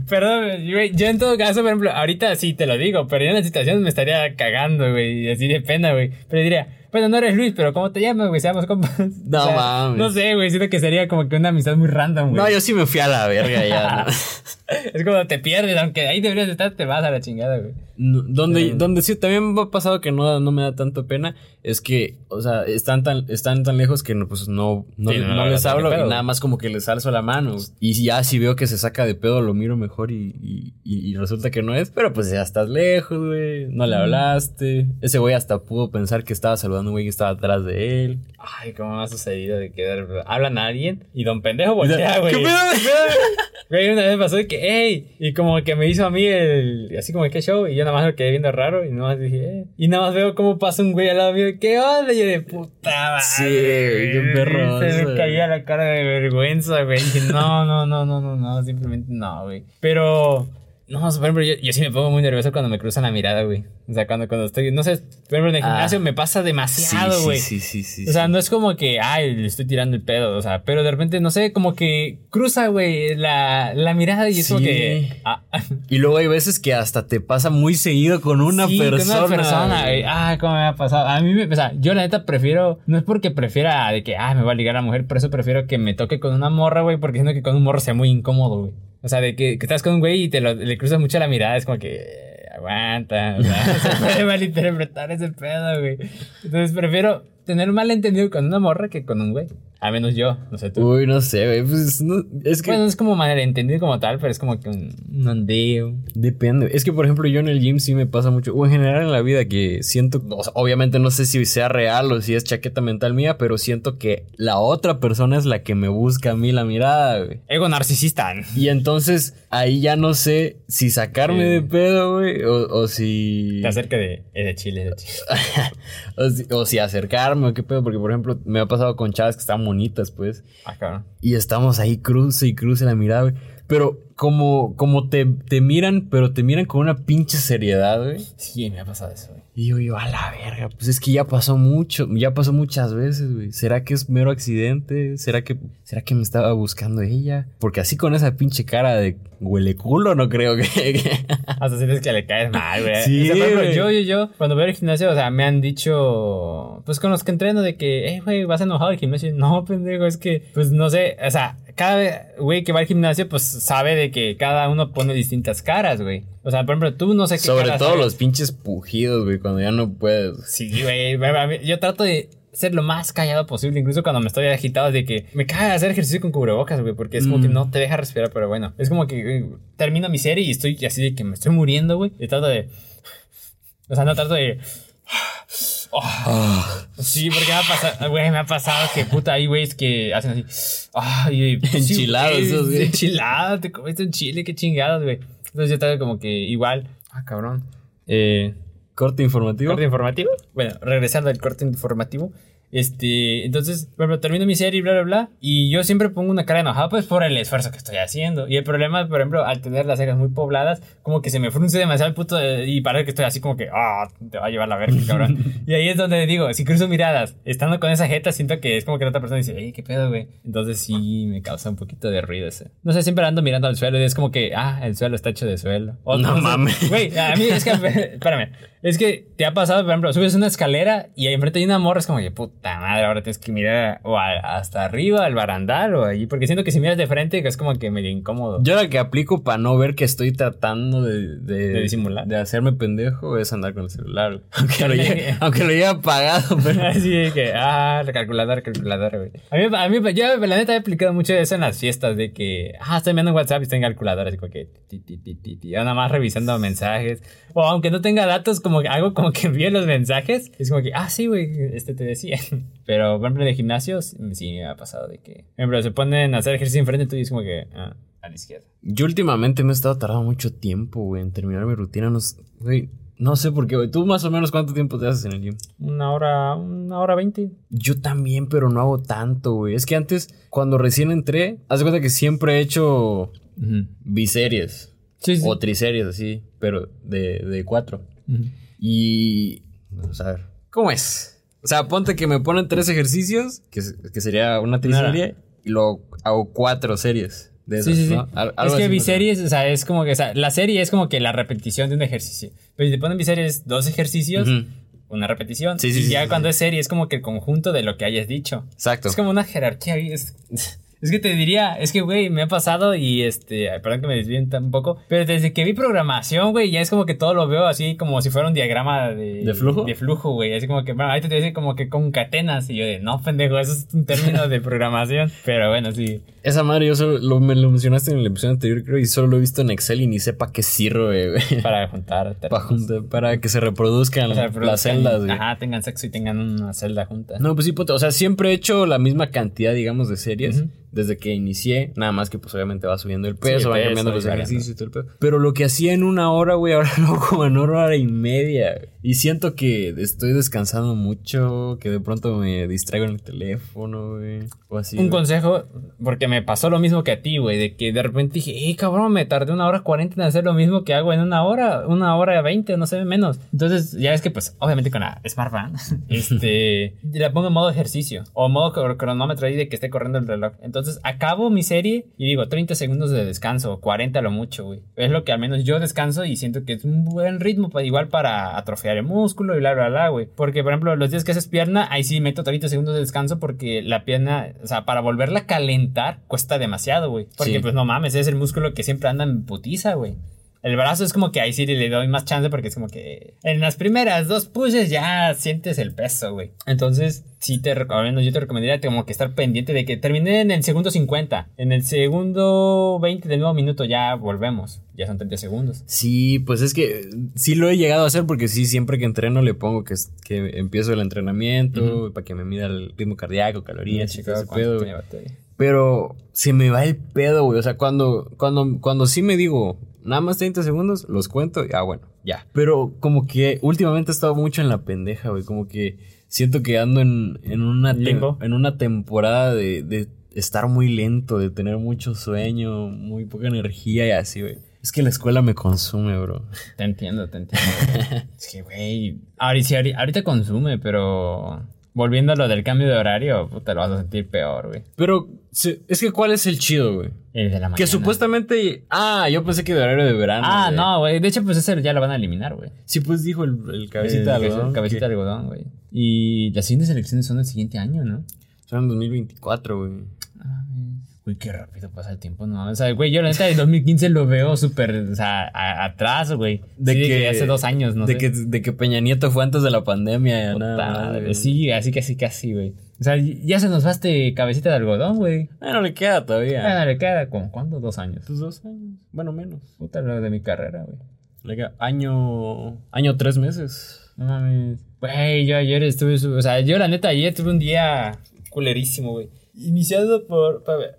Perdón, güey. Yo en todo caso, por ejemplo, ahorita sí te lo digo, pero yo en la situación me estaría cagando, güey. Así de pena, güey. Pero diría, bueno, no eres Luis, pero ¿cómo te llamas, güey? Seamos compas. [laughs] No mames. No sé, güey. Siento que sería como que una amistad muy random, güey. No, yo sí me fui a la verga ya. ¿no? [laughs] Es como te pierdes, aunque ahí deberías estar, te vas a la chingada, güey. No, Donde, donde sí también me ha pasado que no, no me da tanto pena es que, o sea, están tan, están tan lejos que no, pues no, no, Sí, les hablo pedo. y nada más como que les alzo la mano. Y ya si veo que se saca de pedo, lo miro mejor y, y, y- y resulta que no es. Pero pues ya estás lejos, güey. No le hablaste. Ese güey hasta pudo pensar que estaba saludando un güey que estaba atrás de él. Ay, cómo me ha sucedido de que de- hablan a alguien y don pendejo voltea, güey. ¿Qué pedo? [laughs] Güey, una vez pasó de que, hey, y como que me hizo a mí el, así como, ¿qué show? Y yo nada más lo quedé viendo raro y nada más dije, eh. Y nada más veo cómo pasa un güey al lado mío, ¿qué onda? Y yo de puta madre. Sí, qué perro, Se me caía la cara de vergüenza, güey. Dije, no, no, no, no, no, no, simplemente no, güey. Pero, No, por ejemplo, yo, yo sí me pongo muy nervioso cuando me cruzan la mirada, güey. O sea, cuando, cuando estoy, no sé, por ejemplo, en el Ah. gimnasio me pasa demasiado, sí, güey. sí, sí, sí, sí. O sea, no es como que, ay, le estoy tirando el pedo, o sea, pero de repente, no sé, como que cruza, güey, la, la mirada y es como que... ah, Y luego hay veces que hasta te pasa muy seguido con una sí, con persona. una persona, güey. güey. Ah, cómo me ha pasado. A mí, me, o sea, yo la neta prefiero, no es porque prefiera de que, ah, me va a ligar a la mujer, por eso prefiero que me toque con una morra, güey, porque siento que con un morro sea muy incómodo, güey. O sea, de que, estás con un güey y te lo, le cruzas mucho la mirada, es como que, aguanta, o sea, [laughs] se puede malinterpretar ese pedo, güey. Entonces prefiero tener un malentendido con una morra que con un güey. A menos yo, no sé tú. Uy, no sé, güey. Pues no, es que Bueno, no es como malentendido como tal, pero es como que un, un ondeo. depende. Es que, por ejemplo, yo en el gym sí me pasa mucho. O en general en la vida que siento. o sea, obviamente no sé si sea real o si es chaqueta mental mía, pero siento que la otra persona es la que me busca a mí la mirada, güey. Ego narcisista. Y entonces ahí ya no sé si sacarme de pedo, güey, o, o si. Te acerca de, es de Chile, de Chile. [laughs] o, si, o si acercarme o qué pedo, porque por ejemplo me ha pasado con chavas que están bonitas, pues. Ah. Y estamos ahí cruce y cruce la mirada, güey. Pero como, como te, te miran, pero te miran con una pinche seriedad, güey. Sí, me ha pasado eso, güey. Y yo, yo, a la verga, pues es que ya pasó mucho, ya pasó muchas veces, güey. ¿Será que es mero accidente? ¿Será que, será que me estaba buscando ella? Porque así con esa pinche cara de huele culo, no creo que... [laughs] que- Hasta sientes que le caes mal, güey. Sí, O sea, por ejemplo, güey. yo, yo, yo, cuando voy al gimnasio, o sea, me han dicho, pues con los que entreno, de que, eh, güey, vas enojado al gimnasio. No, pendejo, es que, pues no sé, o sea, cada güey que va al gimnasio, pues sabe de que cada uno pone distintas caras, güey. O sea, por ejemplo, tú no sé qué Sobre todo sabes. los pinches pujidos, güey, cuando ya no puedes. Sí, güey. Yo trato de ser lo más callado posible, incluso cuando me estoy agitado, de que me caga hacer ejercicio con cubrebocas, güey, porque es como Mm. que no te deja respirar, pero bueno. Es como que güey, termino mi serie y estoy así de que me estoy muriendo, güey. Y trato de. O sea, no trato de. Oh, sí, porque me ha pasado, güey, me ha pasado que puta hay güeyes que hacen así. Ay, sí, Enchilados güey, esos, güey. Enchilado, te comiste un chile, qué chingados, güey. Entonces yo trato como que igual. Ah, cabrón. Eh, Corte informativo. ¿Corte informativo? Bueno, regresando al corte informativo. Este, entonces, por ejemplo, termino mi serie y bla, bla, bla. Y yo siempre pongo una cara enojada, pues por el esfuerzo que estoy haciendo. Y el problema, por ejemplo, al tener las cejas muy pobladas, como que se me frunce demasiado el puto. de- y parece que estoy así como que, ah, te va a llevar la verga, [laughs] cabrón. y ahí es donde digo, si cruzo miradas, estando con esa jeta, siento que es como que la otra persona dice, ey, qué pedo, güey. Entonces sí me causa un poquito de ruido ese. No sé, siempre ando mirando al suelo y es como que, ah, el suelo está hecho de suelo. O No sé, mames. Güey, a mí es que, [laughs] espérame, es que te ha pasado, por ejemplo, subes una escalera y ahí enfrente hay una morra, es como que puta madre, ahora tienes que mirar o a- hasta arriba, al barandal o allí, porque siento que si miras de frente es como que medio incómodo. Yo la que aplico para no ver que estoy tratando de, de, De disimular. De hacerme pendejo es andar con el celular. [laughs] Aunque lo lleve, [laughs] aunque lo lleve apagado, [laughs] pero. Así de que, ah, la calculadora, calculadora, güey. A mí, a mí, yo la neta he aplicado mucho eso en las fiestas, de que, ah, estoy viendo WhatsApp y estoy en calculadora, así como que, ti, ti, ti, ti, nada más revisando mensajes. O aunque no tenga datos, como que algo como que [laughs] envíe los mensajes, es como que, ah, sí, güey, este te decía. [laughs] Pero, por ejemplo, en el gimnasio, sí me ha pasado de que, por ejemplo, se ponen a hacer ejercicio enfrente tuyo y es como que, ah, a la izquierda. Yo últimamente me he estado tardando mucho tiempo, güey, en terminar mi rutina. No, güey, no sé por qué, güey. ¿Tú más o menos cuánto tiempo te haces en el gym? Una hora, una hora veinte. Yo también, pero no hago tanto, güey. Es que antes, cuando recién entré, haz de cuenta que siempre he hecho biseries Sí, sí. o triseries, así, pero de, de cuatro. Y. Vamos a ver. ¿Cómo es? O sea, ponte que me ponen tres ejercicios, que, que sería una triserie, y luego hago cuatro series de esas, Sí, sí, sí. Es que biseries, o sea, es como que, o sea, la serie es como que la repetición de un ejercicio. Pero si te ponen biseries dos ejercicios, una repetición. Sí, sí, y ya cuando es serie es como que el conjunto de lo que hayas dicho. Exacto. Es como una jerarquía. Es, es que te diría, es que, güey, me ha pasado y este, ay, perdón que me desvienta un poco, pero desde que vi programación, güey, ya es como que todo lo veo así como si fuera un diagrama de... ¿De flujo? De flujo, güey. Así como que, bueno, ahí te dicen como que concatenas y yo de, no, pendejo, eso es un término de programación. [laughs] Pero bueno, sí. Esa madre yo solo lo, me lo mencionaste en el episodio anterior, creo, y solo lo he visto en Excel y ni sepa qué sirve, güey. [laughs] Para juntar. Para, juntar- para que se reproduzcan las celdas, güey. Ajá, tengan sexo y tengan una celda junta. No, pues sí, puta. O sea, siempre he hecho la misma cantidad, digamos, de series. Desde que inicié, nada más que pues obviamente va subiendo el peso, el van cambiando peso, los ejercicios y todo el pedo. Pero lo que hacía en una hora, güey, ahora [laughs] lo hago como en una hora y media. Y siento que estoy descansando mucho, que de pronto me distraigo en el teléfono, güey, o así. Un güey. consejo, porque me pasó lo mismo que a ti, güey, de que de repente dije, eh, cabrón, me tardé una hora cuarenta en hacer lo mismo que hago en una hora, una hora veinte, no sé, menos. Entonces, ya ves que, pues, obviamente con la Smartband, [laughs] este, la pongo en modo ejercicio, o modo cr- cronómetro ahí de que esté corriendo el reloj. Entonces, acabo mi serie y digo, 30 segundos de descanso, 40 lo mucho, güey. Es lo que al menos yo descanso y siento que es un buen ritmo, igual para atrofiar el músculo y bla, bla, bla, güey. Porque, por ejemplo, los días que haces pierna, ahí sí meto 30 segundos de descanso porque la pierna, o sea, para volverla a calentar cuesta demasiado, güey. Porque, Sí. pues no mames, es el músculo que siempre anda en putiza, güey. El brazo es como que ahí sí le doy más chance porque es como que en las primeras dos pushes ya sientes el peso, güey. Entonces, sí te recomiendo, yo te recomendaría como que estar pendiente de que terminé en el segundo 50. En el segundo 20 del nuevo minuto ya volvemos. Ya son 30 segundos. Sí, pues es que sí lo he llegado a hacer porque sí, siempre que entreno le pongo que, que empiezo el entrenamiento para que me mida el ritmo cardíaco, calorías, y todo ese pedo. Pero se me va el pedo, güey. O sea, cuando, cuando, cuando sí me digo, nada más 30 segundos, los cuento y ah, bueno, ya. Pero como que últimamente he estado mucho en la pendeja, güey. Como que siento que ando en, en, una, Limbo. en una temporada de, de estar muy lento, de tener mucho sueño, muy poca energía y así, güey. Es que la escuela me consume, bro. Te entiendo, te entiendo. [laughs] es que, güey, ahorita consume, pero volviendo a lo del cambio de horario, puta, lo vas a sentir peor, güey. Pero es que ¿cuál es el chido, güey? El de la mañana. Que supuestamente... Ah, yo pensé que de horario de verano. Ah, güey. no, güey. De hecho, pues ese ya lo van a eliminar, güey. Sí, pues dijo el, el cabecita El de algodón. Cabecita de algodón, güey. Y las siguientes elecciones son el siguiente año, ¿no? Son en 2024, güey. Ah, Uy, qué rápido pasa el tiempo, ¿no? O sea, güey, yo la neta de 2015 lo veo súper, o sea, a- atrás, güey. De Sí, que, hace dos años, ¿no? de sé. Que, de que Peña Nieto fue antes de la pandemia. Puta nada más. Sí, así casi, casi, güey. O sea, ya se nos va este cabecita de algodón, güey. Bueno, le queda todavía. Ah, le queda como, ¿cuánto? Dos años. Pues dos años. Bueno, menos. Puta, lo de mi carrera, güey. Le queda año. Año tres meses. No mames. Güey, yo ayer estuve, o sea, yo la neta ayer tuve un día culerísimo, güey. Iniciado por, ver.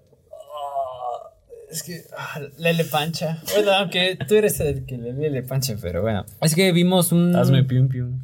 Es que, ah, Lele Pancha. Bueno, aunque tú eres el que le Lele Pancha, pero bueno. Es que vimos un... Hazme pium pium.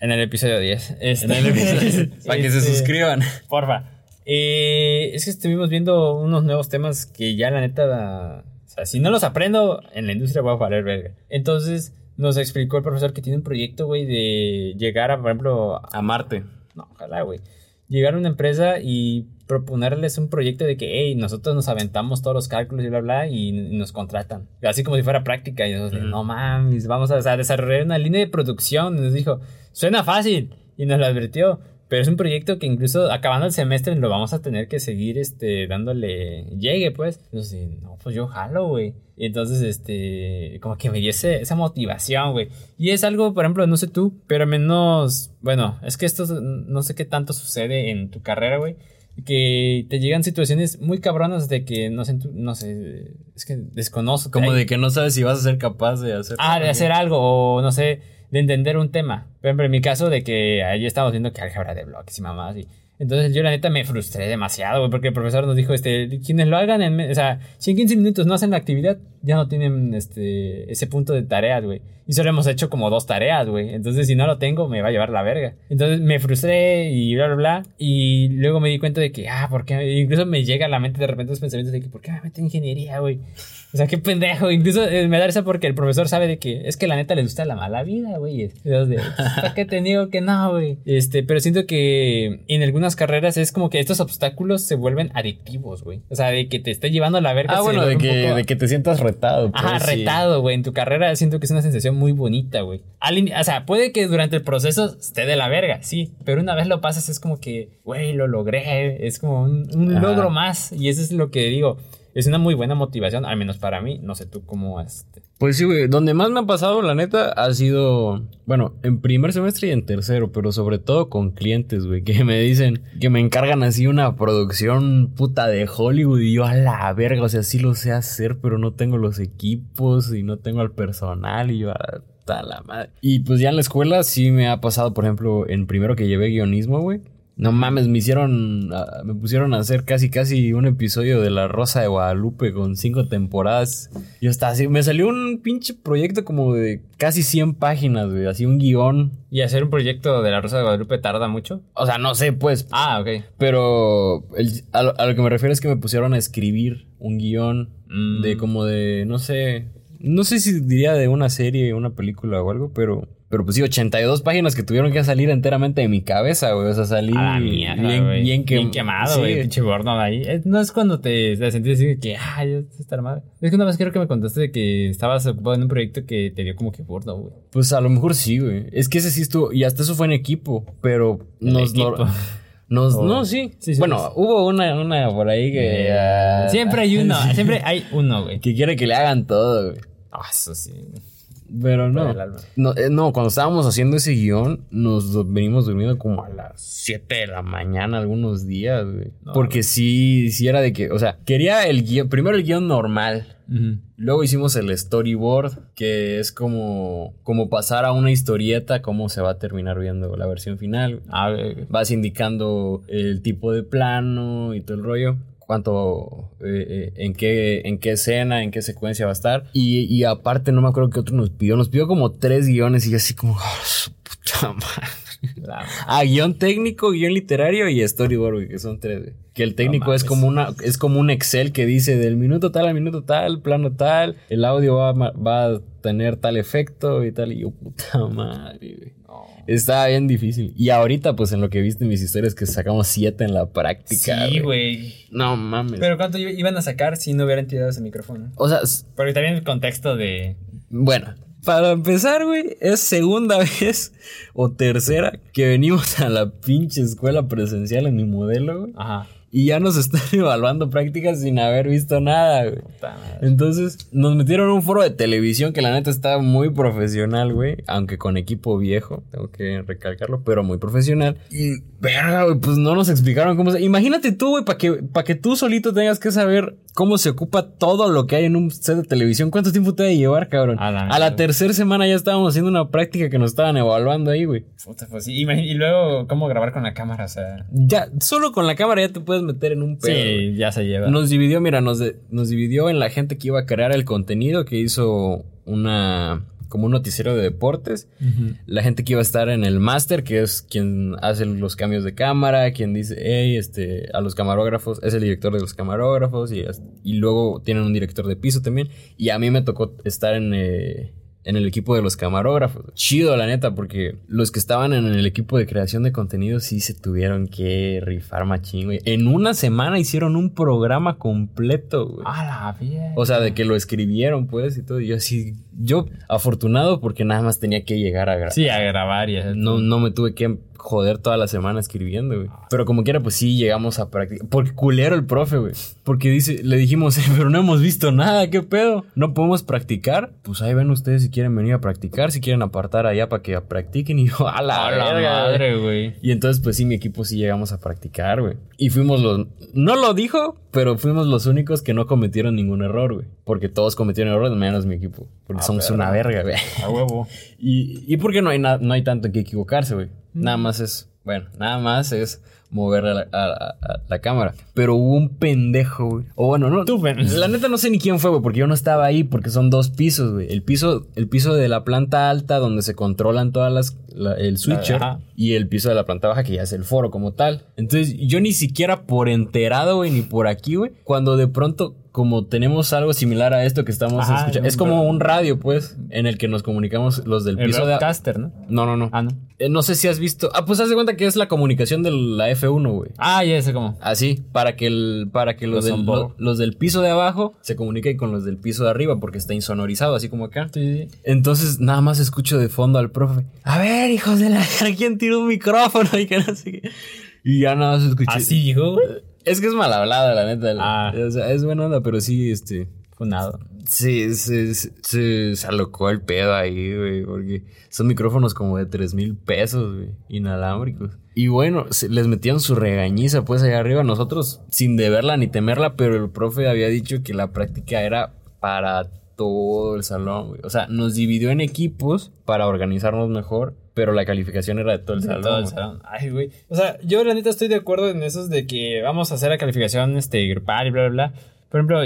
En el episodio 10. Este, En el episodio. [laughs] para que se este, suscriban. Porfa. Eh, es que estuvimos viendo unos nuevos temas que ya la neta... O sea, si no los aprendo, en la industria voy a valer verga. Entonces nos explicó el profesor que tiene un proyecto, güey, de llegar a, por ejemplo... A Marte. No, ojalá, güey. Llegar a una empresa y proponerles un proyecto de que, hey, nosotros nos aventamos todos los cálculos y bla, bla, y, y nos contratan. Así como si fuera práctica. Y nosotros, de, no mames, vamos a, sea, desarrollar una línea de producción. Y nos dijo, suena fácil. Y nos lo advirtió. Pero es un proyecto que incluso acabando el semestre lo vamos a tener que seguir este, dándole llegue, pues. Entonces, no, pues yo jalo, güey. Y entonces, este, como que me dio ese- esa motivación, güey. Y es algo, por ejemplo, no sé tú, pero menos, bueno, es que esto no sé qué tanto sucede en tu carrera, güey. Que te llegan situaciones muy cabronas de que no sé, no sé, es que desconozco. Como de que no sabes si vas a ser capaz de hacer. Ah, de hacer algo, o no sé, de entender un tema. Por ejemplo, en mi caso, de que ahí estamos viendo que álgebra de bloques y mamás. Y, entonces yo, la neta, me frustré demasiado, güey, porque el profesor nos dijo: este, quienes lo hagan, en, o sea, si en 15 minutos no hacen la actividad, ya no tienen este, ese punto de tareas, güey. Y solo hemos hecho como dos tareas, güey. Entonces, si no lo tengo, me va a llevar la verga. Entonces me frustré y bla, bla, bla. Y luego me di cuenta de que, ah, ¿por qué? Incluso me llega a la mente de repente los pensamientos de que, ¿por qué me metí en ingeniería, güey? O sea, qué pendejo. Incluso eh, me da risa porque el profesor sabe de que es que la neta le gusta la mala vida, güey. ¿para qué te digo que no, güey? Este, pero siento que en algunas carreras es como que estos obstáculos se vuelven adictivos, güey. O sea, de que te esté llevando a la verga. Ah, bueno, de que, poco- de que te sientas retado. pues, Ajá, retado, güey. En tu carrera siento que es una sensación muy bonita, güey. O sea, puede que durante el proceso esté de la verga, sí. Pero una vez lo pasas es como que, güey, lo logré. Es como un, logro más. Y eso es lo que digo. Es una muy buena motivación, al menos para mí. No sé tú cómo este. Pues sí, güey. Donde más me ha pasado, la neta, ha sido, bueno, en primer semestre y en tercero, pero sobre todo con clientes, güey, que me dicen que me encargan así una producción puta de Hollywood y yo a la verga, o sea, sí lo sé hacer, pero no tengo los equipos y no tengo al personal y yo a la madre. Y pues ya en la escuela sí me ha pasado, por ejemplo, en primero que llevé guionismo, güey. No mames, me hicieron. ah, Me pusieron a hacer casi, casi un episodio de La Rosa de Guadalupe con cinco temporadas. Yo estaba así. Me salió un pinche proyecto como de casi 100 páginas, güey. Así un guion. ¿Y hacer un proyecto de la Rosa de Guadalupe tarda mucho? O sea, no sé, pues. Ah, ok. Pero el- a, lo, a lo que me refiero es que me pusieron a escribir un guion Mm. de como de, no sé, no sé si diría de una serie, una película o algo, pero, pero pues sí, 82 páginas que tuvieron que salir enteramente de mi cabeza, güey. O sea, salí A la mierda, bien, güey. bien, quem- Bien quemado, sí. güey. Pinche gordo ahí. Es- no es cuando te, te sentís así de que, ah, ya está armado. Es que una vez creo que me contaste de que estabas ocupado en un proyecto que te dio como que gordo, güey. Pues a lo mejor sí, güey. Es que ese sí estuvo, y hasta eso fue en equipo, pero nos... equipo. no- nos- Oh. no, sí. Sí, sí, bueno, sí. hubo una, una por ahí que... ah, Siempre hay [laughs] uno, siempre hay uno, güey. Que quiere que le hagan todo, güey. Ah, eso sí. Pero no. No, eh, no, cuando estábamos haciendo ese guion, nos venimos durmiendo como a las 7 de la mañana algunos días, güey. No, Porque sí, sí era de que, o sea, quería el guion, primero el guion normal. Luego hicimos el storyboard, que es como, como pasar a una historieta, cómo se va a terminar viendo la versión final. Ah. Vas indicando el tipo de plano y todo el rollo. Cuánto, eh, eh, en, qué, en qué escena, en qué secuencia va a estar. Y, y aparte, no me acuerdo qué otro nos pidió. Nos pidió como tres guiones y yo así como, "Oh, su puta madre. Ah, guion técnico, guion literario y storyboard, güey, que son tres, güey. Que el técnico es como una, es como un Excel que dice del minuto tal al minuto tal, plano tal, el audio va, va a tener tal efecto y tal. Y yo, puta madre, güey. Estaba bien difícil. Y ahorita, pues en lo que viste en mis historias, que sacamos siete en la práctica. Sí, güey. No mames. Pero ¿cuánto iban a sacar si no hubieran tirado ese micrófono? o sea, Porque también el contexto de... bueno. Para empezar, güey, es segunda [laughs] vez o tercera que venimos a la pinche escuela presencial en mi modelo, güey. Ajá. Y ya nos [laughs] están evaluando prácticas sin haber visto nada, güey. Entonces, nos metieron en un foro de televisión que la neta está muy profesional, güey. Aunque con equipo viejo, tengo que recalcarlo, pero muy profesional. Y, verga, güey, pues no nos explicaron cómo se... Imagínate tú, güey, para que, pa' que tú solito tengas que saber cómo se ocupa todo lo que hay en un set de televisión. ¿Cuánto tiempo te debe llevar, cabrón? A la tercera semana ya estábamos haciendo una práctica que nos estaban evaluando ahí, güey. Puta, pues sí. Y luego, ¿cómo grabar con la cámara? O sea... Ya, solo con la cámara ya te puedes meter en un pedo. güey. Sí, ya se lleva. Nos dividió, mira, nos, de- nos dividió en la gente que iba a crear el contenido, que hizo una como un noticiero de deportes, la gente que iba a estar en el máster, que es quien hace los cambios de cámara, quien dice, hey, este, a los camarógrafos, es el director de los camarógrafos, y, y luego tienen un director de piso también, y a mí me tocó estar en, eh, en el equipo de los camarógrafos. Chido, la neta, porque los que estaban en el equipo de creación de contenido sí se tuvieron que rifar machín, güey. En una semana hicieron un programa completo, güey. A la vida. O sea, de que lo escribieron, pues, y todo. Y yo así, yo afortunado porque nada más tenía que llegar a grabar. Sí, a grabar y eso. No, no me tuve que joder toda la semana escribiendo, güey. Pero como quiera, pues sí llegamos a practicar. Porque culero el profe, güey. Porque dice, le dijimos, [laughs] "Eh, pero no hemos visto nada, ¿qué pedo? No podemos practicar. Pues ahí ven ustedes si quieren venir a practicar, si quieren apartar allá para que practiquen. [laughs] Y yo, a la, A la verga, güey". madre, güey. Y entonces, pues sí, mi equipo sí llegamos a practicar, güey. Y fuimos los. No lo dijo, pero fuimos los únicos que no cometieron ningún error, güey. Porque todos cometieron errores, menos mi equipo. Porque Ah, somos una verga, güey. A huevo. [laughs] Y, y porque no hay, no hay tanto en que equivocarse, güey. Nada más es. Bueno, nada más es mover a la, a- a- a la cámara. Pero hubo un pendejo, güey. O bueno, no. Tú, La neta no sé ni quién fue, güey, porque yo no estaba ahí, porque son dos pisos, güey. El piso, el piso de la planta alta, donde se controlan todas las. la- el switcher. Ajá. Y el piso de la planta baja, que ya es el foro como tal. Entonces, yo ni siquiera por enterado, güey, ni por aquí, güey. Cuando de pronto, como tenemos algo similar a esto que estamos Ajá, escuchando. Es como un radio, pues, en el que nos comunicamos los del El piso de. broadcaster, ¿no? No, no, no. Ah, no. Eh, no sé si has visto. Ah, pues haz de cuenta que es la comunicación de la F1, güey. Ah, ya sé cómo. Así, para que el, para que los, Los del, lo- los del piso de abajo se comuniquen con los del piso de arriba, porque está insonorizado, así como acá. Sí, sí. Entonces, nada más escucho de fondo al profe. A ver, hijos de la ¿quién tiró un micrófono? [laughs] Y que no sé qué. Y ya nada más escuché. Así güey. Es que es mal hablada, la neta. Ah. O sea, es buena onda, pero sí, este. Funado. Sí, se, se, se, se alocó el pedo ahí, güey, porque son micrófonos como de tres mil pesos, güey, inalámbricos. Y bueno, se- les metían su regañiza, pues, allá arriba. Nosotros, sin deberla ni temerla, pero el profe había dicho que la práctica era para todo el salón, güey. O sea, nos dividió en equipos para organizarnos mejor, pero la calificación era de todo el De salón. todo el güey. salón. Ay, güey. O sea, yo la neta estoy de acuerdo en esos de que vamos a hacer la calificación este, grupal y bla, bla, bla. Por ejemplo,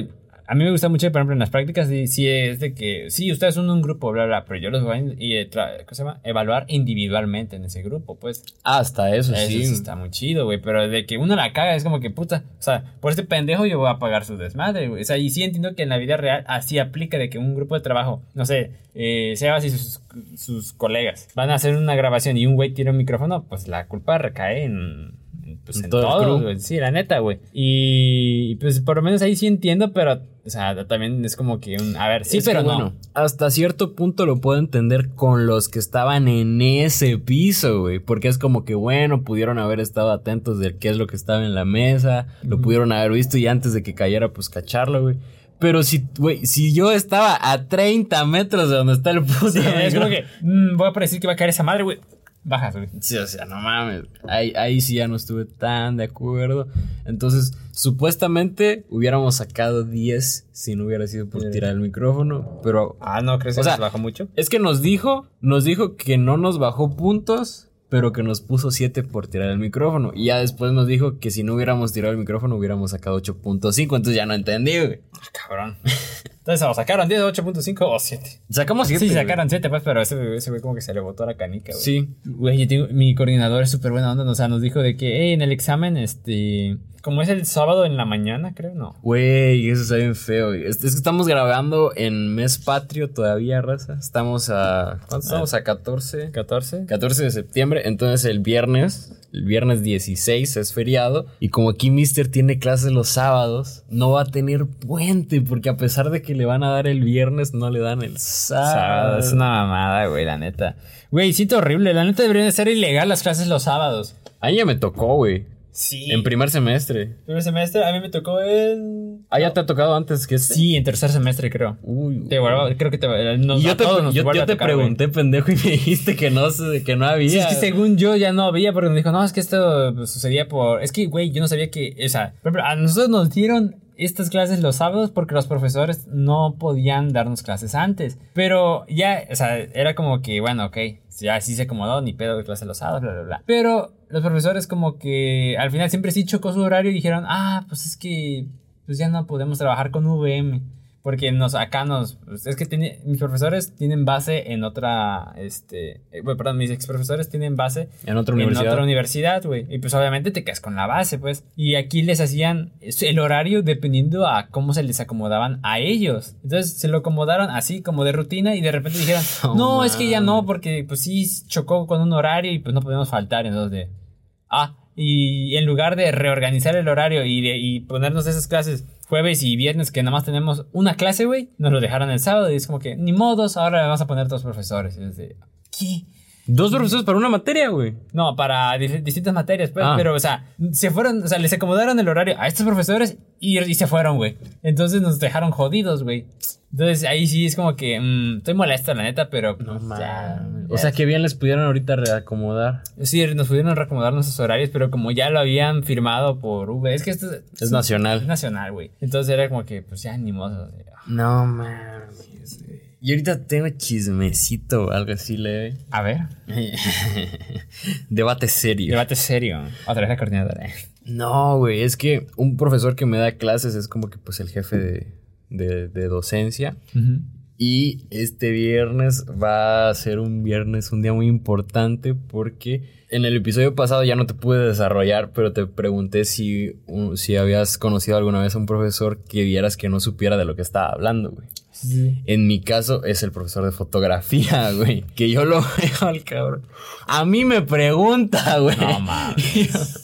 a mí me gusta mucho, por ejemplo, en las prácticas, sí, sí es de que, sí, ustedes son un grupo, bla, bla, pero yo los voy a y, eh, tra- ¿cómo se llama? evaluar individualmente en ese grupo, pues. Hasta eso, Eso sí. sí está muy chido, güey. Pero de que uno la caga es como que puta. O sea, por este pendejo yo voy a pagar su desmadre, güey. O sea, y sí entiendo que en la vida real así aplica de que un grupo de trabajo, no sé, eh, Sebas y sus, sus colegas van a hacer una grabación y un güey tira un micrófono, pues la culpa recae en. Pues En en, todo güey. Sí, la neta, güey. Y pues por lo menos ahí sí entiendo, pero, o sea, también es como que un. A ver, sí, Es que, pero no. bueno, hasta cierto punto lo puedo entender con los que estaban en ese piso, güey. Porque es como que, bueno, pudieron haber estado atentos de qué es lo que estaba en la mesa, lo pudieron haber visto y antes de que cayera, pues cacharlo, güey. Pero si, güey, si yo estaba a 30 metros de donde está el puto. Sí, es como que mm, voy a predecir que va a caer esa madre, güey. Bajas, güey. Sí, o sea, no mames. Ahí, ahí sí ya no estuve tan de acuerdo. Entonces, supuestamente hubiéramos sacado 10 si no hubiera sido por Sí. tirar el micrófono. Pero Ah, no, ¿crees que O sea, nos bajó mucho? es que nos dijo, nos dijo que no nos bajó puntos, pero que nos puso 7 por tirar el micrófono. Y ya después nos dijo que si no hubiéramos tirado el micrófono hubiéramos sacado 8.5. Entonces ya no entendí, güey. Ah, cabrón. [laughs] Entonces, o sacaron 10, 8.5 o 7. Sacamos 7. Sí, sacaron 7, pues, pero ese, ese güey como que se le botó la canica, güey. Sí. Güey, yo digo, mi coordinador es súper buena onda, o sea, nos dijo de que, hey, en el examen, este, como es el sábado en la mañana, creo, no. Güey, eso está bien feo. güey. Es, es que estamos grabando en mes patrio todavía, raza. Estamos a. ¿Cuánto estamos? A 14. 14. 14 de septiembre. Entonces el viernes, el viernes 16 es feriado. Y como aquí Mister tiene clases los sábados, no va a tener puente. Porque a pesar de que le van a dar el viernes, no le dan el sábado. Sábado, es una mamada, güey, la neta. Güey, siento horrible, la neta deberían de ser ilegal las clases los sábados. A mí ya me tocó, güey. Sí. En primer semestre. primer semestre, a mí me tocó en... Ah, ya te ha tocado antes que este. Sí, en tercer semestre, creo. Uy. Te vuelvo- creo que te, nos, Y yo te, yo, yo te tocar, pregunté, pendejo, y me dijiste que no, que no había. Sí, es que según yo ya no había, porque me dijo, no, es que esto pues, sucedía por. Es que, güey, yo no sabía que. O sea, a nosotros nos dieron estas clases los sábados porque los profesores no podían darnos clases antes. Pero ya, o sea, era como que, bueno, ok, ya sí se acomodó, ni pedo de clase los sábados, bla, bla, bla. Pero los profesores, como que al final siempre sí chocó su horario y dijeron, ah, pues es que pues ya no podemos trabajar con VM. Porque nos, acá nos, pues, es que tiene- mis profesores tienen base en otra, este, eh, bueno, perdón, mis ex profesores tienen base En otra en universidad. otra universidad, güey. Y pues obviamente te quedas con la base, pues. Y aquí les hacían el horario dependiendo a cómo se les acomodaban a ellos. Entonces se lo acomodaron así como de rutina y de repente dijeron, No [laughs] no, es que ya no, porque pues sí chocó con un horario y pues no podemos faltar. Entonces de, ah, y en lugar de reorganizar el horario y, de, y ponernos esas clases jueves y viernes que nada más tenemos una clase, güey, nos lo dejaron el sábado y es como que, ni modos, ahora le vamos a poner dos profesores. Y es de, ¿qué? Dos profesores para una materia, güey. No, para distintas materias, pues, Ah. pero, o sea, se fueron, o sea, les acomodaron el horario a estos profesores y, y se fueron, güey. Entonces nos dejaron jodidos, güey. Entonces ahí sí es como que, mm, estoy molesto, la neta, pero. No pues, mames. ya. O sea, que bien les pudieron ahorita reacomodar. Sí, nos pudieron reacomodar nuestros horarios, pero como ya lo habían firmado por V, es que esto Es es nacional. nacional, güey. Entonces era como que, pues ya, ni modo. No mames, güey. Y ahorita tengo chismecito algo así leve. A ver, [laughs] Debate serio. debate serio. Otra vez la coordinadora. No, güey, es que un profesor que me da clases es como que pues el jefe de, de, de docencia. Y este viernes va a ser un viernes, un día muy importante porque en el episodio pasado ya no te pude desarrollar, pero te pregunté si, un- si habías conocido alguna vez a un profesor que vieras que no supiera de lo que estaba hablando, güey. En mi caso es el profesor de fotografía, [laughs] güey. Que yo lo veo al cabrón. A mí me pregunta, güey. No [laughs] mames.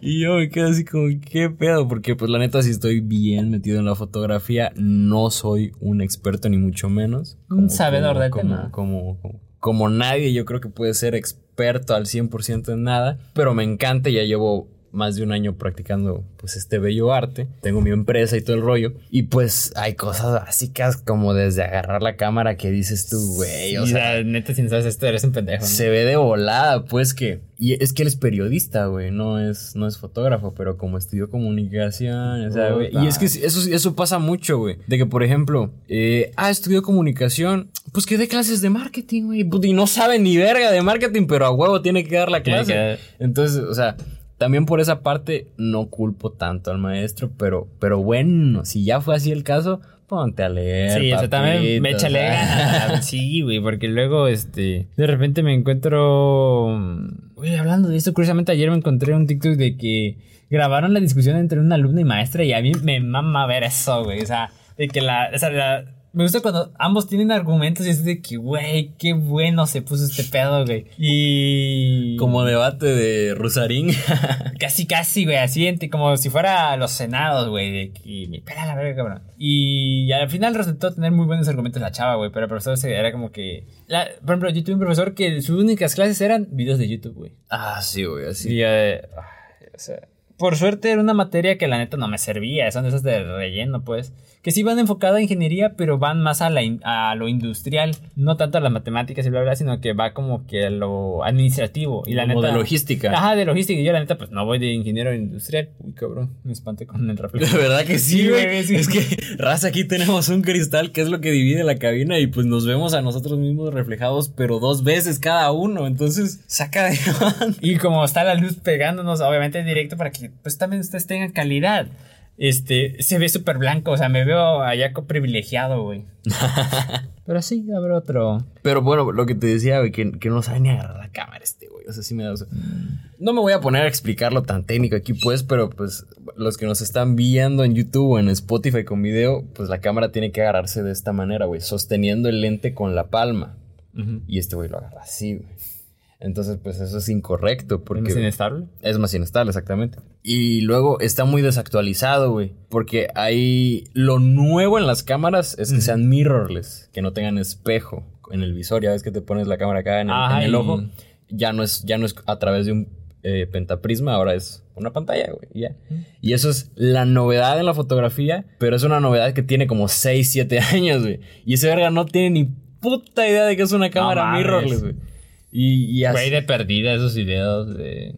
Y yo me quedo así como, ¿qué pedo? Porque pues la neta si estoy bien metido en la fotografía. No soy un experto ni mucho menos. Un sabedor como- del como- tema. Como, como, como nadie yo creo que puede ser experto al 100% en nada. Pero me encanta, ya llevo más de un año practicando pues este bello arte. Tengo mi empresa y todo el rollo. Y pues hay cosas básicas como desde agarrar la cámara que dices tú, güey. O sea, neta, si no sabes esto, eres un pendejo. ¿no? se ve de volada, pues que. Y es que él es periodista, güey, no es, no es fotógrafo, pero como estudió comunicación, o sea, güey. Y es que eso, eso pasa mucho, güey. De que, por ejemplo, eh, ah, estudió comunicación, pues que dé clases de marketing, güey. Puta, Y no sabe ni verga de marketing, pero a huevo tiene que dar la clase. Entonces, o sea, también por esa parte no culpo tanto al maestro, pero, pero bueno, si ya fue así el caso, ponte a leer. Sí, o sea, también me échale ganas. Sí, güey, porque luego, este, de repente me encuentro... Güey, hablando de esto, curiosamente ayer me encontré un TikTok de que grabaron la discusión entre una alumna y maestra y a mí me mama ver eso, güey. O sea, de que la... O sea, la- me gusta cuando ambos tienen argumentos y es de que, güey, qué bueno se puso este pedo, güey. Y... Como debate de Rusarín. [laughs] Casi, casi, güey, así, como si fuera los senados, güey, de que me pela la verga, cabrón. Y al final resultó tener muy buenos argumentos la chava, güey, pero el profesor se- era como que... la- por ejemplo, yo tuve un profesor que sus únicas clases eran videos de YouTube, güey. ah, sí, güey, así. Y, ay, o sea, por suerte era una materia que la neta no me servía, son esas de relleno, pues. Que sí van enfocada a ingeniería, pero van más a, la in- a lo industrial, no tanto a las matemáticas y bla, bla, sino que va como que a lo administrativo. Y la Como neta, de logística. Ajá, de logística. Y yo la neta, pues no voy de ingeniero industrial. Uy, cabrón, me espanté con el [laughs] reflejo. De verdad que sí, güey. sí. Es que, raza, aquí tenemos un cristal que es lo que divide la cabina y pues nos vemos a nosotros mismos reflejados, pero dos veces cada uno. Entonces, saca de. [laughs] Y como está la luz pegándonos, obviamente en directo, para que pues también ustedes tengan calidad. Este, se ve súper blanco, o sea, me veo allá privilegiado, güey. [laughs] Pero sí, habrá otro. Pero bueno, lo que te decía, güey, que, que no sabe ni agarrar la cámara este, güey. O sea, sí me da. o sea, no me voy a poner a explicarlo tan técnico aquí, pues, pero pues los que nos están viendo en YouTube o en Spotify con video, pues la cámara tiene que agarrarse de esta manera, güey, sosteniendo el lente con la palma. Y este güey lo agarra así, güey. Entonces, pues eso es incorrecto, porque. ¿Es inestable? Es más inestable, exactamente. Y luego está muy desactualizado, güey. Porque hay. Lo nuevo en las cámaras es que sean mirrorless, que no tengan espejo en el visor. Ya ves que te pones la cámara acá en el, en ojo. Ya no, es, ya no es a través de un eh, pentaprisma, ahora es una pantalla, güey. y eso es la novedad en la fotografía, pero es una novedad que tiene como 6, 7 [laughs] años, güey. Y ese verga no tiene ni puta idea de que es una cámara mirrorless, güey. Y, y así. Güey, de perdida esos videos de.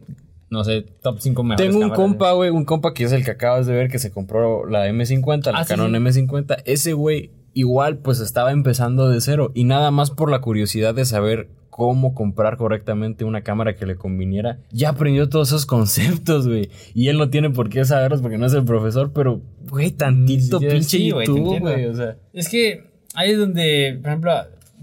No sé, top 5 mejores. Tengo un cámaras, compa, güey, un compa que es el que acabas de ver que se compró la M50, la Ah, Canon sí. M50. Ese güey igual pues estaba empezando de cero y nada más por la curiosidad de saber cómo comprar correctamente una cámara que le conviniera. Ya aprendió todos esos conceptos, güey. Y él no tiene por qué saberlos porque no es el profesor, pero, güey, tantito Sí, pinche sí, YouTube, güey. O sea, Es que ahí es donde, por ejemplo,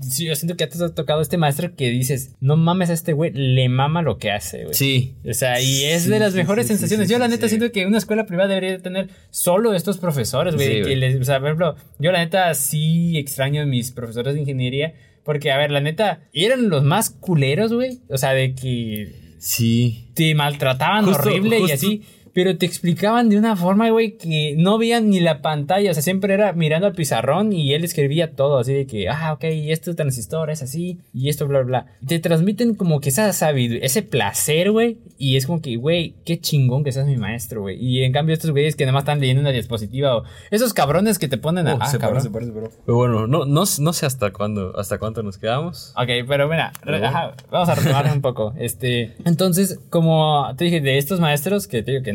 sí, yo siento que te ha tocado este maestro que dices, no mames a este güey, le mama lo que hace, güey. sí. O sea, y es Sí, de las sí, mejores sí, sensaciones. yo la neta siento que una escuela privada debería tener solo estos profesores, güey. Que les- o sea, por ejemplo, yo la neta sí extraño a mis profesores de ingeniería. Porque, a ver, la neta, eran los más culeros, güey. O sea, de que Sí. te maltrataban Justo- horrible y así. Pero te explicaban de una forma, güey, que no veían ni la pantalla. O sea, siempre era mirando al pizarrón y él escribía todo. Así de que, ah, ok, y este transistor es así. Y esto, bla, bla. Y te transmiten como que esa sabiduría, ese placer, güey. Y es como que, güey, qué chingón que seas mi maestro, güey. Y en cambio, estos güeyes que nada más están leyendo una diapositiva o esos cabrones que te ponen a. Oh, ah, se cabrón. parece, se parece, pero... Pero bueno, no, no, no sé hasta cuándo, hasta cuánto nos quedamos. Ok, pero mira, Pero- ajá, vamos a retomar un poco. Este, entonces, como te dije, de estos maestros que te digo que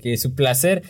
que su placer,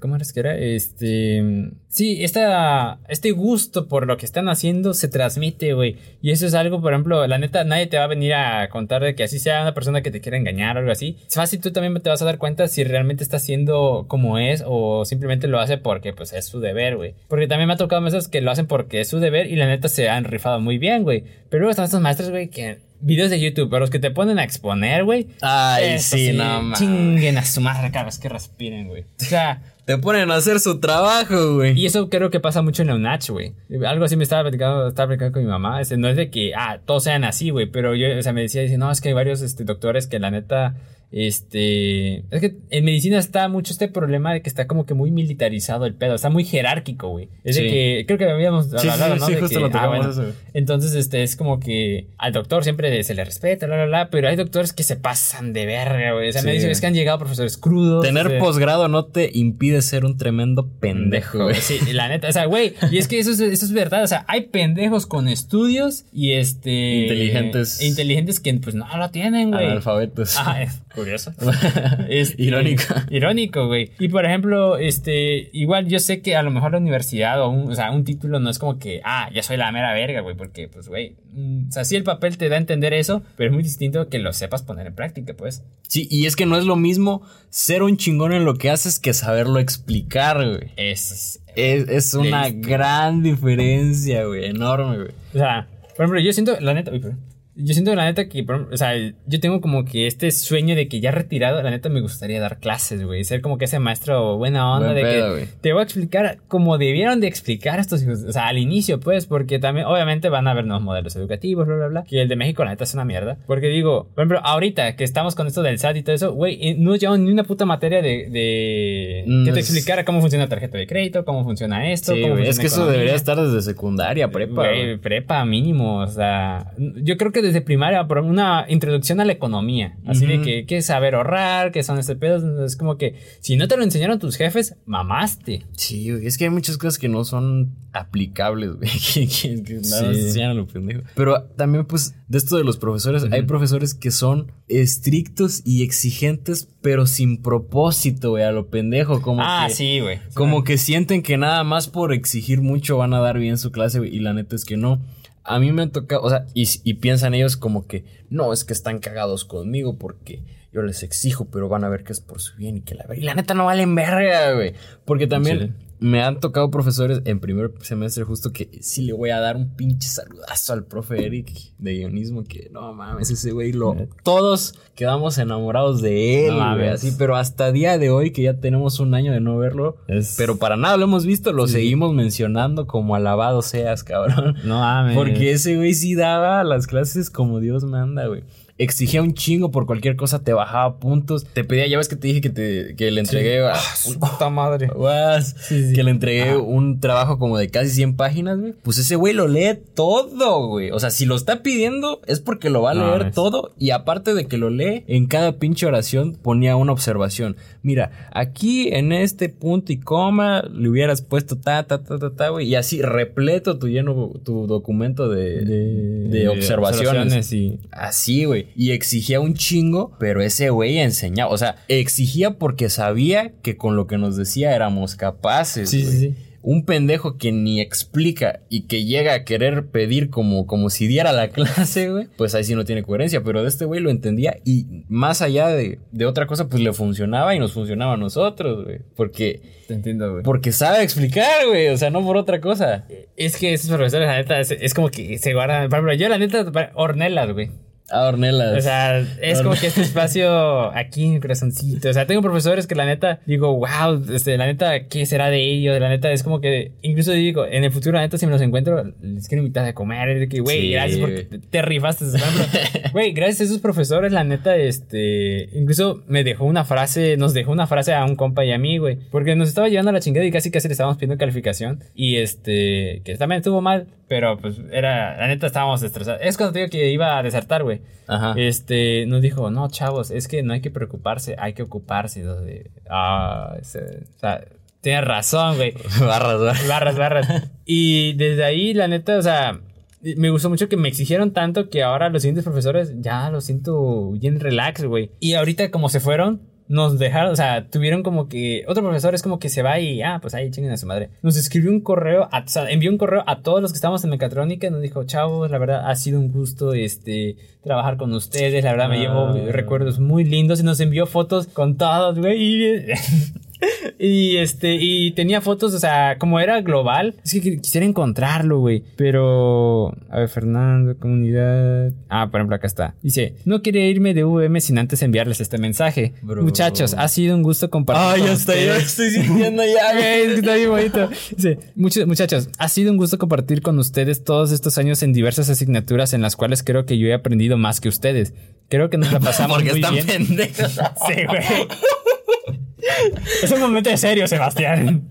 ¿cómo era que era? Este, sí, esta, este gusto por lo que están haciendo se transmite, güey. Y eso es algo, por ejemplo, la neta, nadie te va a venir a contar de que así sea una persona que te quiera engañar o algo así. Es fácil, tú también te vas a dar cuenta si realmente está haciendo como es o simplemente lo hace porque, pues, es su deber, güey. Porque también me ha tocado maestros que lo hacen porque es su deber y la neta se han rifado muy bien, güey. Pero luego están estos maestros, güey, que videos de YouTube, pero los que te ponen a exponer, güey. Ay, eso sí, no mames. Chinguen a su madre cada vez que respiren, güey. O sea, [laughs] Te ponen a hacer su trabajo, güey. y eso creo que pasa mucho en la UNACH, güey. Algo así me estaba platicando, estaba platicando con mi mamá. Este, no es de que, ah, todos sean así, güey. Pero yo, o sea, me decía, dice, no, es que hay varios este, doctores que la neta este, es que en medicina está mucho este problema de que está como que muy militarizado el pedo, está muy jerárquico, güey. Es de que, creo que habíamos Sí, hablado, sí, ¿no? sí, De justo que, lo ah, bueno. eso. Entonces, este, es como que al doctor siempre se le respeta, bla, bla, bla, pero hay doctores que se pasan de verga, güey. O sea, me dicen es que han llegado profesores crudos. Tener posgrado no te impide ser un tremendo pendejo, güey. Sí, la neta, o sea, güey, y es que eso es, eso es verdad, o sea, hay pendejos con estudios y este... Inteligentes. Inteligentes que pues no lo tienen, güey. Analfabetos. Ah, es curioso. [laughs] Este, Irónico. [laughs] Irónico, güey. Y por ejemplo, este, igual yo sé que a lo mejor la universidad o un, o sea, un título no es como que, ah, ya soy la mera verga, güey, porque pues, güey, mm, o sea, sí el papel te da a entender eso, pero es muy distinto que lo sepas poner en práctica, pues. Sí, y es que no es lo mismo ser un chingón en lo que haces que saberlo explicar, güey. Es, Es, es una gran diferencia, güey. Enorme, güey. O sea, por ejemplo, yo siento, la neta, uy, perdón. Yo siento la neta que, o sea, yo tengo como que este sueño de que ya retirado, la neta me gustaría dar clases, güey. Ser como que ese maestro buena onda Buen de pedo, que güey. te voy a explicar como debieron de explicar estos hijos. O sea, al inicio, pues, porque también, obviamente, van a haber nuevos modelos educativos, bla, bla, bla. Que el de México, la neta, es una mierda. Porque digo, por ejemplo, ahorita que estamos con esto del SAT y todo eso, güey, eh, no llevamos ni una puta materia de, de Mm, que te explicara cómo funciona la tarjeta de crédito, cómo funciona esto, Sí, cómo funciona Es que eso economía. debería estar desde secundaria, prepa. Prepa mínimo, o sea, yo creo que desde primaria por una introducción a la economía, así de que que es saber ahorrar, que son este pedo, es como que si no te lo enseñaron tus jefes, mamaste. Sí, güey. Es que hay muchas cosas que no son aplicables, [laughs] güey. Que, que- que nada más enseñan a lo pendejo. Pero también, pues, de esto de los profesores, hay profesores que son estrictos y exigentes, pero sin propósito, güey, a lo pendejo. Como ah, que, sí, güey. Como que sienten que nada más por exigir mucho van a dar bien su clase, güey, y la neta es que no. A mí me han tocado, o sea, y, y piensan ellos como que, no, es que están cagados conmigo porque yo les exijo, pero van a ver que es por su bien y que la. Y la neta no valen verga, güey. Porque también. Me han tocado profesores en primer semestre justo que sí le voy a dar un pinche saludazo al profe Eric de guionismo que no mames, ese güey lo... Todos quedamos enamorados de él, No güey, así, pero hasta día de hoy que ya tenemos un año de no verlo, Es- pero para nada lo hemos visto, lo Sí. seguimos mencionando como alabado seas, cabrón. No mames. Porque ese güey sí daba las clases como Dios manda, güey. Exigía un chingo por cualquier cosa, te bajaba puntos, te pedía, ya ves que te dije que, te, que le entregué a- su puta madre. Sí, sí. que le entregué un trabajo como de casi 100 páginas, güey. Pues ese güey lo lee todo, güey. O sea, si lo está pidiendo es porque lo va a No leer todo. Y aparte de que lo lee, en cada pinche oración ponía una observación. Mira, aquí en este punto y coma le hubieras puesto ta, ta, ta, ta, ta, güey. Y así repleto tu lleno, tu documento de, de, observaciones. y Así, güey. Y exigía un chingo, pero ese güey enseñaba. O sea, exigía porque sabía que con lo que nos decía éramos capaces. Sí, sí, sí. Un pendejo que ni explica y que llega a querer pedir como, como si diera la [laughs] clase, güey. Pues ahí sí no tiene coherencia. Pero de este güey lo entendía y más allá de, de otra cosa, pues le funcionaba y nos funcionaba a nosotros, güey. Porque, te entiendo, güey. porque sabe explicar, güey. O sea, no por otra cosa. Es que esos profesores, la neta, es, es como que se guardan. Por ejemplo, yo, la neta, hornelas, güey. A Ornelas. O sea, es como que este espacio aquí en mi corazoncito. O sea, tengo profesores que la neta digo, wow, este, la neta, ¿qué será de ellos? La neta es como que, incluso digo, en el futuro, la neta, si me los encuentro, les quiero invitar a comer. Es de que, güey, Sí, gracias porque te, te rifaste. [laughs] Güey, gracias a esos profesores, la neta, este, incluso me dejó una frase, nos dejó una frase a un compa y a mí, güey, porque nos estaba llevando a la chingada y casi casi le estábamos pidiendo calificación. Y este, que también estuvo mal, pero pues era, la neta, estábamos estresados. Es cuando te digo que iba a desertar, güey. Este, nos dijo, no, chavos, es que no hay que preocuparse, hay que ocuparse. Ah, o sea, tienes razón, güey. [laughs] barras, barras. Barras, barras. Y desde ahí, la neta, o sea, me gustó mucho que me exigieron tanto que ahora los siguientes profesores ya lo siento bien relax, güey. Y ahorita como se fueron, nos dejaron, o sea, tuvieron como que, otro profesor es como que se va y, ah, pues ahí chinguen a su madre. Nos escribió un correo, a- o sea, envió un correo a todos los que estábamos en mecatrónica nos dijo, chavos, la verdad ha sido un gusto, este, trabajar con ustedes, la verdad me llevo Ah. recuerdos muy lindos y nos envió fotos con todos, güey. [laughs] [laughs] y- este, y tenía fotos, o sea, como era global. Es que qu- quisiera encontrarlo, güey. Pero, a ver, Fernando, comunidad. Ah, por ejemplo, acá está. Dice: No quería irme de VM sin antes enviarles este mensaje. Bro. Muchachos, ha sido un gusto compartir. Ay, ya ya ustedes". estoy sintiendo ya, [laughs] Güey, está bien bonito. Dice, "Muchos- muchachos, ha sido un gusto compartir con ustedes todos estos años en diversas asignaturas en las cuales creo que yo he aprendido más que ustedes. Creo que nos la [laughs] pasamos Porque muy están bien. pendejos. Sí, güey. Es un momento de serio, Sebastián.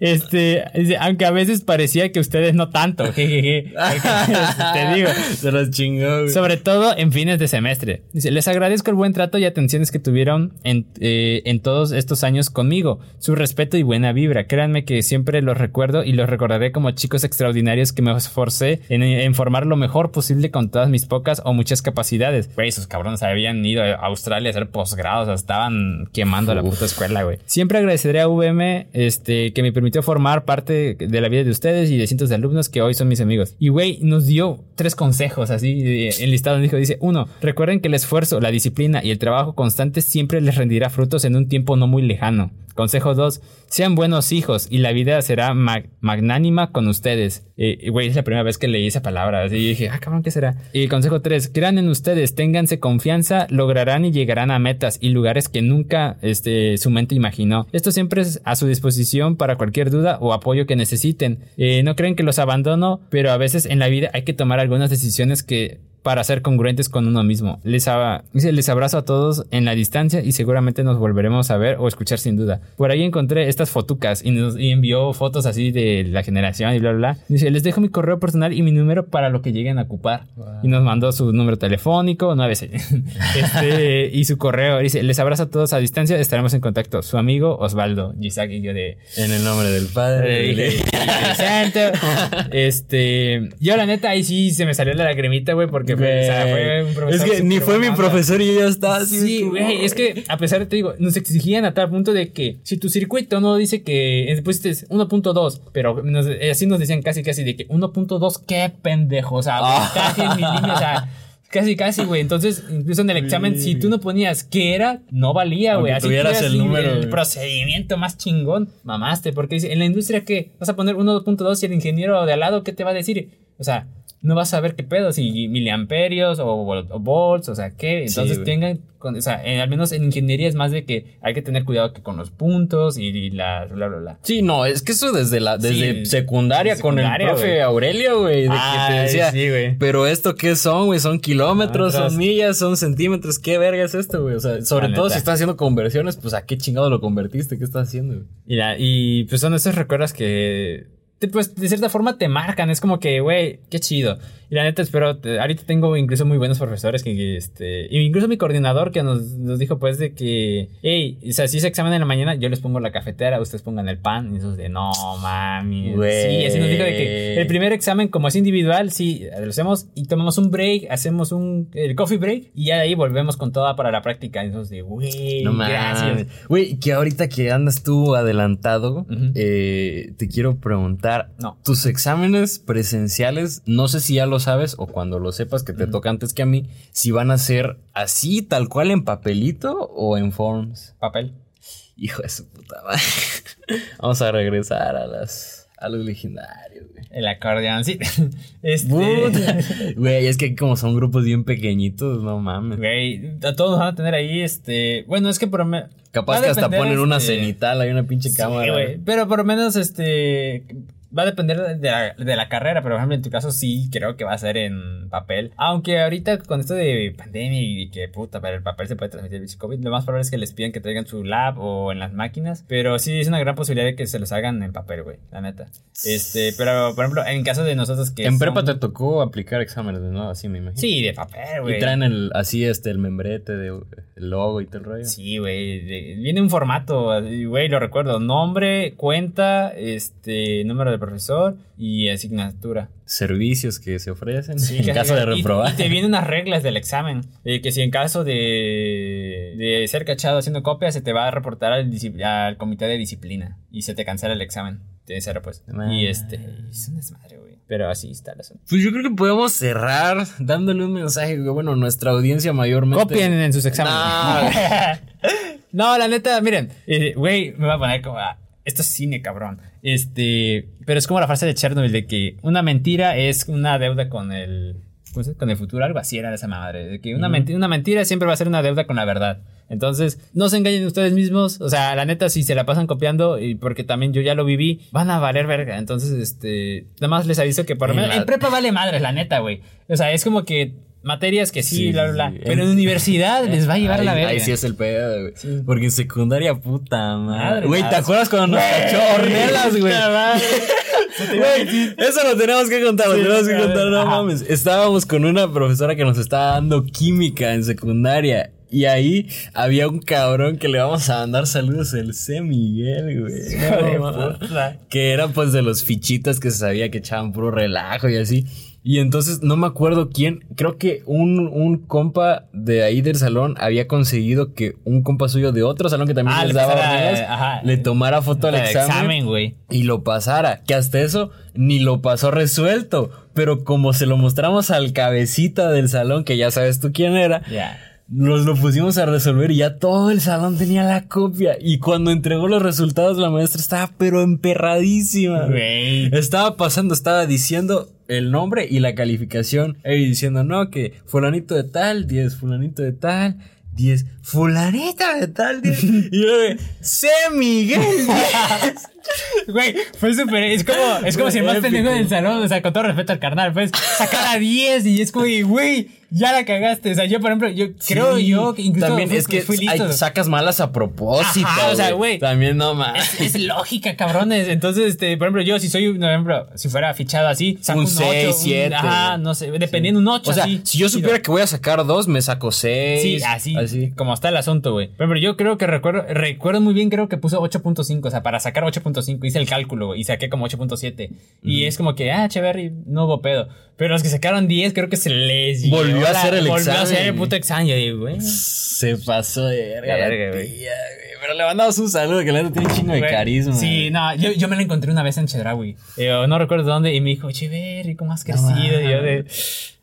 Este, aunque a veces parecía que ustedes no tanto. jejeje. [laughs] Te digo. Se los chingó, güey. Sobre todo en fines de semestre. Dice, les agradezco el buen trato y atenciones que tuvieron en, eh, en todos estos años conmigo. Su respeto y buena vibra. Créanme que siempre los recuerdo y los recordaré como chicos extraordinarios que me esforcé en, en formar lo mejor posible con todas mis pocas o muchas capacidades. Güey, esos cabrones habían ido a Australia a hacer posgrados. O sea, estaban quemando la puta escuela, Siempre agradeceré a VM este, que me permitió formar parte de la vida de ustedes y de cientos de alumnos que hoy son mis amigos. Y, güey, nos dio tres consejos así enlistados. Dijo, dice, uno, recuerden que el esfuerzo, la disciplina y el trabajo constante siempre les rendirá frutos en un tiempo no muy lejano. Consejo 2. Sean buenos hijos y la vida será mag- magnánima con ustedes. Eh, Güey, es la primera vez que leí esa palabra. Y dije, ah, cabrón, ¿qué será? Y consejo 3. Crean en ustedes, ténganse confianza, lograrán y llegarán a metas y lugares que nunca este, su mente imaginó. Esto siempre es a su disposición para cualquier duda o apoyo que necesiten. Eh, no creen que los abandono, pero a veces en la vida hay que tomar algunas decisiones que para ser congruentes con uno mismo. Les, dice, les abrazo a todos en la distancia y seguramente nos volveremos a ver o escuchar sin duda. Por ahí encontré estas fotucas y, nos, y envió fotos así de la generación y bla, bla, bla. Dice, les dejo mi correo personal y mi número para lo que lleguen a ocupar. Y nos mandó su número telefónico, 96. [laughs] este, y su correo. Dice, les abrazo a todos a distancia, estaremos en contacto. Su amigo Osvaldo Gisac y yo de... En el nombre del Padre. Del dije, Santo. Este, yo la neta ahí sí se me salió la lagrimita, güey, porque fue, o sea, fue un es profesor que ni fue mi profesor y yo ya estaba así. Sí, güey, es que a pesar de te digo, nos exigían a tal punto de que si tu circuito no dice que eh, pusiste 1.2, pero nos- eh, así nos decían casi casi de que 1.2, qué pendejo, o sea, Ah. voltaje en milímetros, o sea, casi casi, güey. Entonces, incluso en el examen, si tú no ponías qué era, no valía, güey. Así tuvieras tuvieras el número, el procedimiento más chingón, mamaste, porque dice, en la industria qué, vas a poner 1.2 y el ingeniero de al lado qué te va a decir? O sea, no vas a saber qué pedo, si miliamperios o, vol- o volts, o sea, qué. Entonces tengan, con- o sea, en- al menos en ingeniería es más de que hay que tener cuidado que con los puntos y, y la bla, bla, bla. Sí, no, es que eso desde la desde Sí, secundaria, desde con el profe güey. Aurelio, güey, de que te Ay, decía, sí, güey. pero esto qué son, güey, son kilómetros, son millas, son centímetros, qué verga es esto, güey, o sea, sobre todo neta. si estás haciendo conversiones, pues a qué chingado lo convertiste, qué estás haciendo, güey? Y, la- y pues son esos recuerdos que, pues de cierta forma te marcan. Es como que, güey, qué chido. Y la neta, espero, te- ahorita tengo incluso muy buenos profesores que, que, este, incluso mi coordinador que nos, nos dijo pues de que, hey, o sea, si es examen en la mañana, yo les pongo la cafetera, ustedes pongan el pan. Y esos de, no, mami. Güey. Sí, así nos dijo de que el primer examen, como es individual, sí, lo hacemos y tomamos un break, hacemos un, el coffee break y ya de ahí volvemos con toda para la práctica. Y entonces de, güey, No gracias. Güey, que ahorita que andas tú adelantado, eh, te quiero preguntar, No. tus exámenes presenciales, no sé si ya lo sabes o cuando lo sepas que te toca antes que a mí, si van a ser así, tal cual en papelito o en forms. Papel. Hijo de su puta madre. [laughs] Vamos a regresar a las a los legendarios, güey. El acordeón, sí. [laughs] Este. [laughs] Güey, es que como son grupos bien pequeñitos, no mames. Güey, a todos van a tener ahí, este. Bueno, es que por lo menos. Capaz que hasta ponen una cenital, hay una pinche cámara. güey. Pero por lo menos, este. Va a depender de la, de la carrera, pero por ejemplo en tu caso sí creo que va a ser en papel. Aunque ahorita con esto de pandemia y que puta, pero el papel se puede transmitir el COVID, lo más probable es que les pidan que traigan su lab o en las máquinas. Pero sí es una gran posibilidad de que se los hagan en papel, güey, la neta. Este, pero por ejemplo, en caso de nosotros que. En prepa son- te tocó aplicar exámenes, ¿no? Así me imagino. Sí, de papel, güey. Y traen el, así este, el membrete de el logo y todo el rollo. Sí, güey. de- Viene un formato, güey, lo recuerdo. Nombre, cuenta, este, número de profesor y asignatura. Servicios que se ofrecen Sí, [laughs] en que- caso de reprobar. Y, te vienen unas [laughs] reglas del examen. eh, que si en caso de, de ser cachado haciendo copias, se te va a reportar al, comité de disciplina. Y se te cancela el examen. De cero, pues. Y este, es un desmadre, güey. Pero así está el asunto. Pues yo creo que podemos cerrar dándole un mensaje, güey. Bueno, nuestra audiencia mayormente. Copien en sus exámenes. [laughs] No, la neta, miren, eh, güey, me voy a poner como. ah, esto es cine, cabrón. Este. Pero es como la frase de Chernobyl de que una mentira es una deuda con el. Con el futuro, algo así era esa madre. De que una, menti- una mentira siempre va a ser una deuda con la verdad. Entonces, no se engañen ustedes mismos. O sea, la neta, si se la pasan copiando, y porque también yo ya lo viví, van a valer verga. Entonces, este. Nada más les aviso que por menos. En prepa vale madres, la neta, güey. O sea, es como que materias que sí, Sí, bla, bla, bla. Pero en universidad les va a llevar ahí, la verga. Ahí sí es el pedo, güey. Porque en secundaria, puta madre. Güey, ¿te acuerdas cuando nos cachó Ornelas, güey? Güey, eso lo tenemos que contar, lo tenemos que contar, no mames. Estábamos con una profesora que nos estaba dando química en secundaria. Y ahí había un cabrón que le vamos a mandar saludos, el C. Miguel, güey. No, que era pues de los fichitas que se sabía que echaban puro relajo y así. Y entonces no me acuerdo quién, creo que un, un compa de ahí del salón había conseguido que un compa suyo de otro salón que también Ah, les le daba ajá. le tomara foto al examen, examen, güey. y lo pasara. Que hasta eso ni lo pasó resuelto. Pero como se lo mostramos al cabecita del salón, que ya sabes tú quién era. Nos lo pusimos a resolver y ya todo el salón tenía la copia. Y cuando entregó los resultados, la maestra estaba pero emperradísima. Estaba pasando, estaba diciendo el nombre y la calificación. Y diciendo, no, que fulanito de tal, 10, fulanito de tal, 10, fulanito de tal, 10. [laughs] y yo C. Miguel, 10. [laughs] Güey, fue súper. Es como, es como si el más pendejo del salón, o sea, con todo respeto al carnal, pues sacar a 10 y es como, güey, ya la cagaste. O sea, yo, por ejemplo, yo creo Sí, yo que incluso También fui- es que fui listo. sacas malas a propósito. Ajá, o sea, güey. También no más. Es, es lógica, cabrones. Entonces, este, por ejemplo, yo si soy, por ejemplo, si fuera fichado así, saco Un un, 8, seis, un- siete. Ajá, no sé, dependiendo un 8 O sea, así. si yo supiera que voy a sacar dos, me saco seis. Sí, así, como está el asunto, güey. Por ejemplo, yo creo que recuerdo, recuerdo muy bien, creo que puso 8.5, o sea, para sacar 8.5, hice el cálculo, güey, y saqué como 8.7. Y es como que, ah, chévere, no hubo pedo. Pero los que sacaron 10, creo que se les Volvió a hacer el Volvió a hacer el examen. puto examen. Yo digo, güey. Se pasó de verga, la Verga, güey. tía, güey. Pero le mandamos un saludo que la neta tiene un chingo de Güey, carisma. Sí, no, yo, yo me la encontré una vez en Chedraui. Yo no recuerdo dónde, y me dijo, chévere, ¿cómo has crecido? y yo de,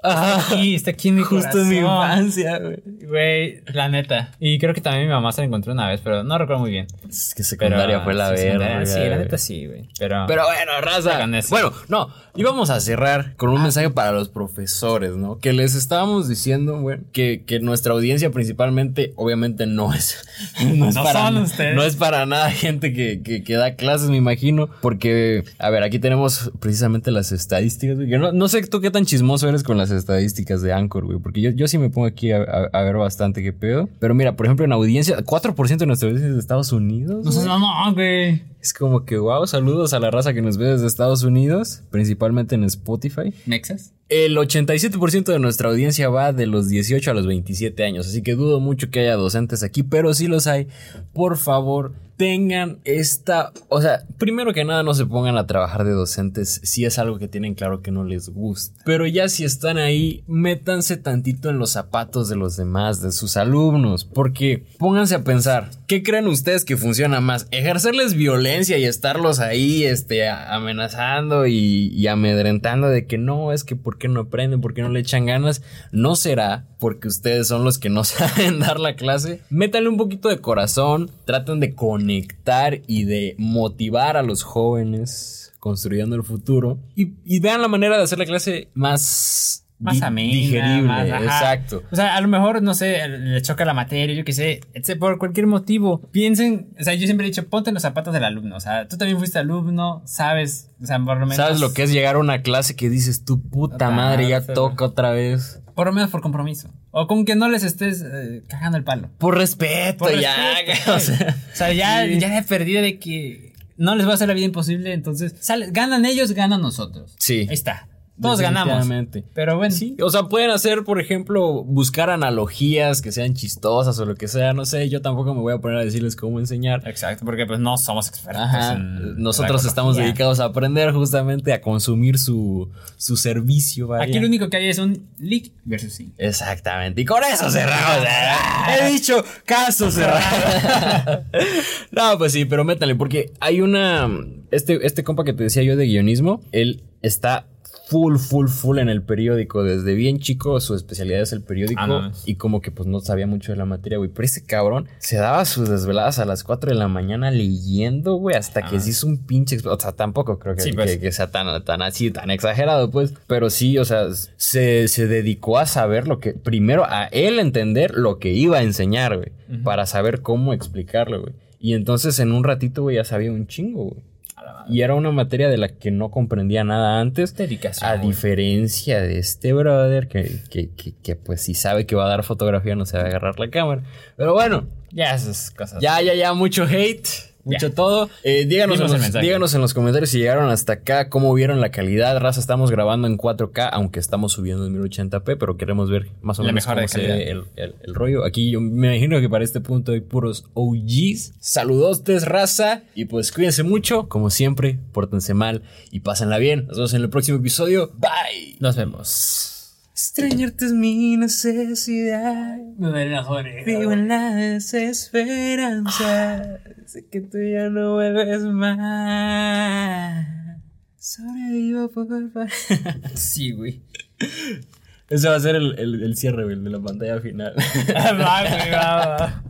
Ajá. está aquí, está aquí en mi Justo en mi corazón". infancia, güey. Güey, la neta. Y creo que también mi mamá se la encontró una vez, pero no recuerdo muy bien. Es que Pero, secundaria fue la sí, verga. Sí, la neta sí, güey. Pero, Pero bueno, raza. Bueno, no, íbamos a cerrar con un Ah. mensaje para los profesores, ¿no? Que les estábamos diciendo, güey, que, que nuestra audiencia principalmente, obviamente, no es. [laughs] No, es No para, son ustedes. No es para nada gente que, que, que da clases, me imagino. Porque, a ver, aquí tenemos precisamente las estadísticas, güey. que no, no sé tú qué tan chismoso eres con las estadísticas de Anchor, güey. Porque yo, yo sí me pongo aquí a, a- a ver bastante qué pedo. Pero mira, por ejemplo, en audiencia, 4% de nuestra audiencia es de Estados Unidos. no seas mamón, güey. Es como que, wow, saludos a la raza que nos ve desde Estados Unidos, principalmente en Spotify. ¿Nexas? El 87% de nuestra audiencia va de los 18 a los 27 años, así que dudo mucho que haya docentes aquí, pero si los hay, por favor, tengan esta, o sea, primero que nada no se pongan a trabajar de docentes si es algo que tienen claro que no les gusta, pero ya si están ahí, métanse tantito en los zapatos de los demás, de sus alumnos, porque pónganse a pensar, ¿qué creen ustedes que funciona más? ¿Ejercerles violencia y estarlos ahí, este, amenazando y, y amedrentando de que no, es que por qué no aprenden, por qué no le echan ganas? No será porque ustedes son los que no [laughs] saben dar la clase. Métanle un poquito de corazón, traten de conectar y de motivar a los jóvenes construyendo el futuro y, y vean la manera de hacer la clase más... Más amena, digerible, más, exacto. O sea, a lo mejor, no sé, le choca la materia, yo qué sé, etc. Por cualquier motivo. Piensen, o sea, yo siempre he dicho, ponte en los zapatos del alumno. O sea, tú también fuiste alumno, sabes, o sea, por lo menos. ¿Sabes lo que es llegar a una clase que dices, tu puta madre, ya toca otra vez? Por lo menos por compromiso. O con que no les estés eh, cagando el palo. Por respeto, Por ya. respeto, [laughs] o sea, O sea, ya, sí. ya de perdida de que no les va a hacer la vida imposible, entonces sale- ganan ellos, ganan nosotros. Sí. Ahí está. Todos ganamos. Pero bueno. Sí, o sea, pueden hacer, por ejemplo, buscar analogías que sean chistosas o lo que sea, no sé, yo tampoco me voy a poner a decirles cómo enseñar. Exacto, porque pues no somos expertos. Ajá. en Nosotros estamos dedicados a aprender justamente a consumir su, su servicio. vaya. Aquí lo único que hay es un leak versus sí. Exactamente. Y con eso cerramos. He dicho caso cerrado. [laughs] no, pues sí, pero métanle, porque hay una. Este, este compa que te decía yo de guionismo, él está full, full, full en el periódico. Desde bien chico, su especialidad es el periódico. Ah, no y como que pues no sabía mucho de la materia, güey. Pero ese cabrón se daba sus desveladas a las 4 de la mañana leyendo, güey, hasta que se hizo un pinche. O sea, tampoco creo que, Sí, pues. que- que sea tan, tan así, tan exagerado, pues. Pero sí, o sea, se, se dedicó a saber lo que. Primero, a él entender lo que iba a enseñar, güey. Para saber cómo explicarlo, güey. Y entonces en un ratito, güey, ya sabía un chingo, güey. Y era una materia de la que no comprendía nada antes. Dedicación, A diferencia de este brother que, que, que, que, pues si sabe que va a dar fotografía no se va a agarrar la cámara. Pero bueno, Ya esas cosas. ya, ya, ya, mucho hate. Mucho todo. Eh, díganos, en los, díganos en los comentarios si llegaron hasta acá, cómo vieron la calidad. Raza, estamos grabando en 4K, aunque estamos subiendo en 1080p, pero queremos ver más o La menos mejor cómo se el, el- el rollo. Aquí yo me imagino que para este punto hay puros OGs. Saludos, raza. Y pues cuídense mucho, como siempre, pórtense mal y pásenla bien. Nos vemos en el próximo estudio. Bye. Nos vemos. Extrañarte es mi necesidad. Me duelen las orejas. Vivo en la desesperanza. Sé que tú ya no vuelves más. Sobrevivo por. [laughs] Sí, güey. Ese va a ser el, el, el cierre, güey, de la pantalla final. [laughs] Va, güey, va, va.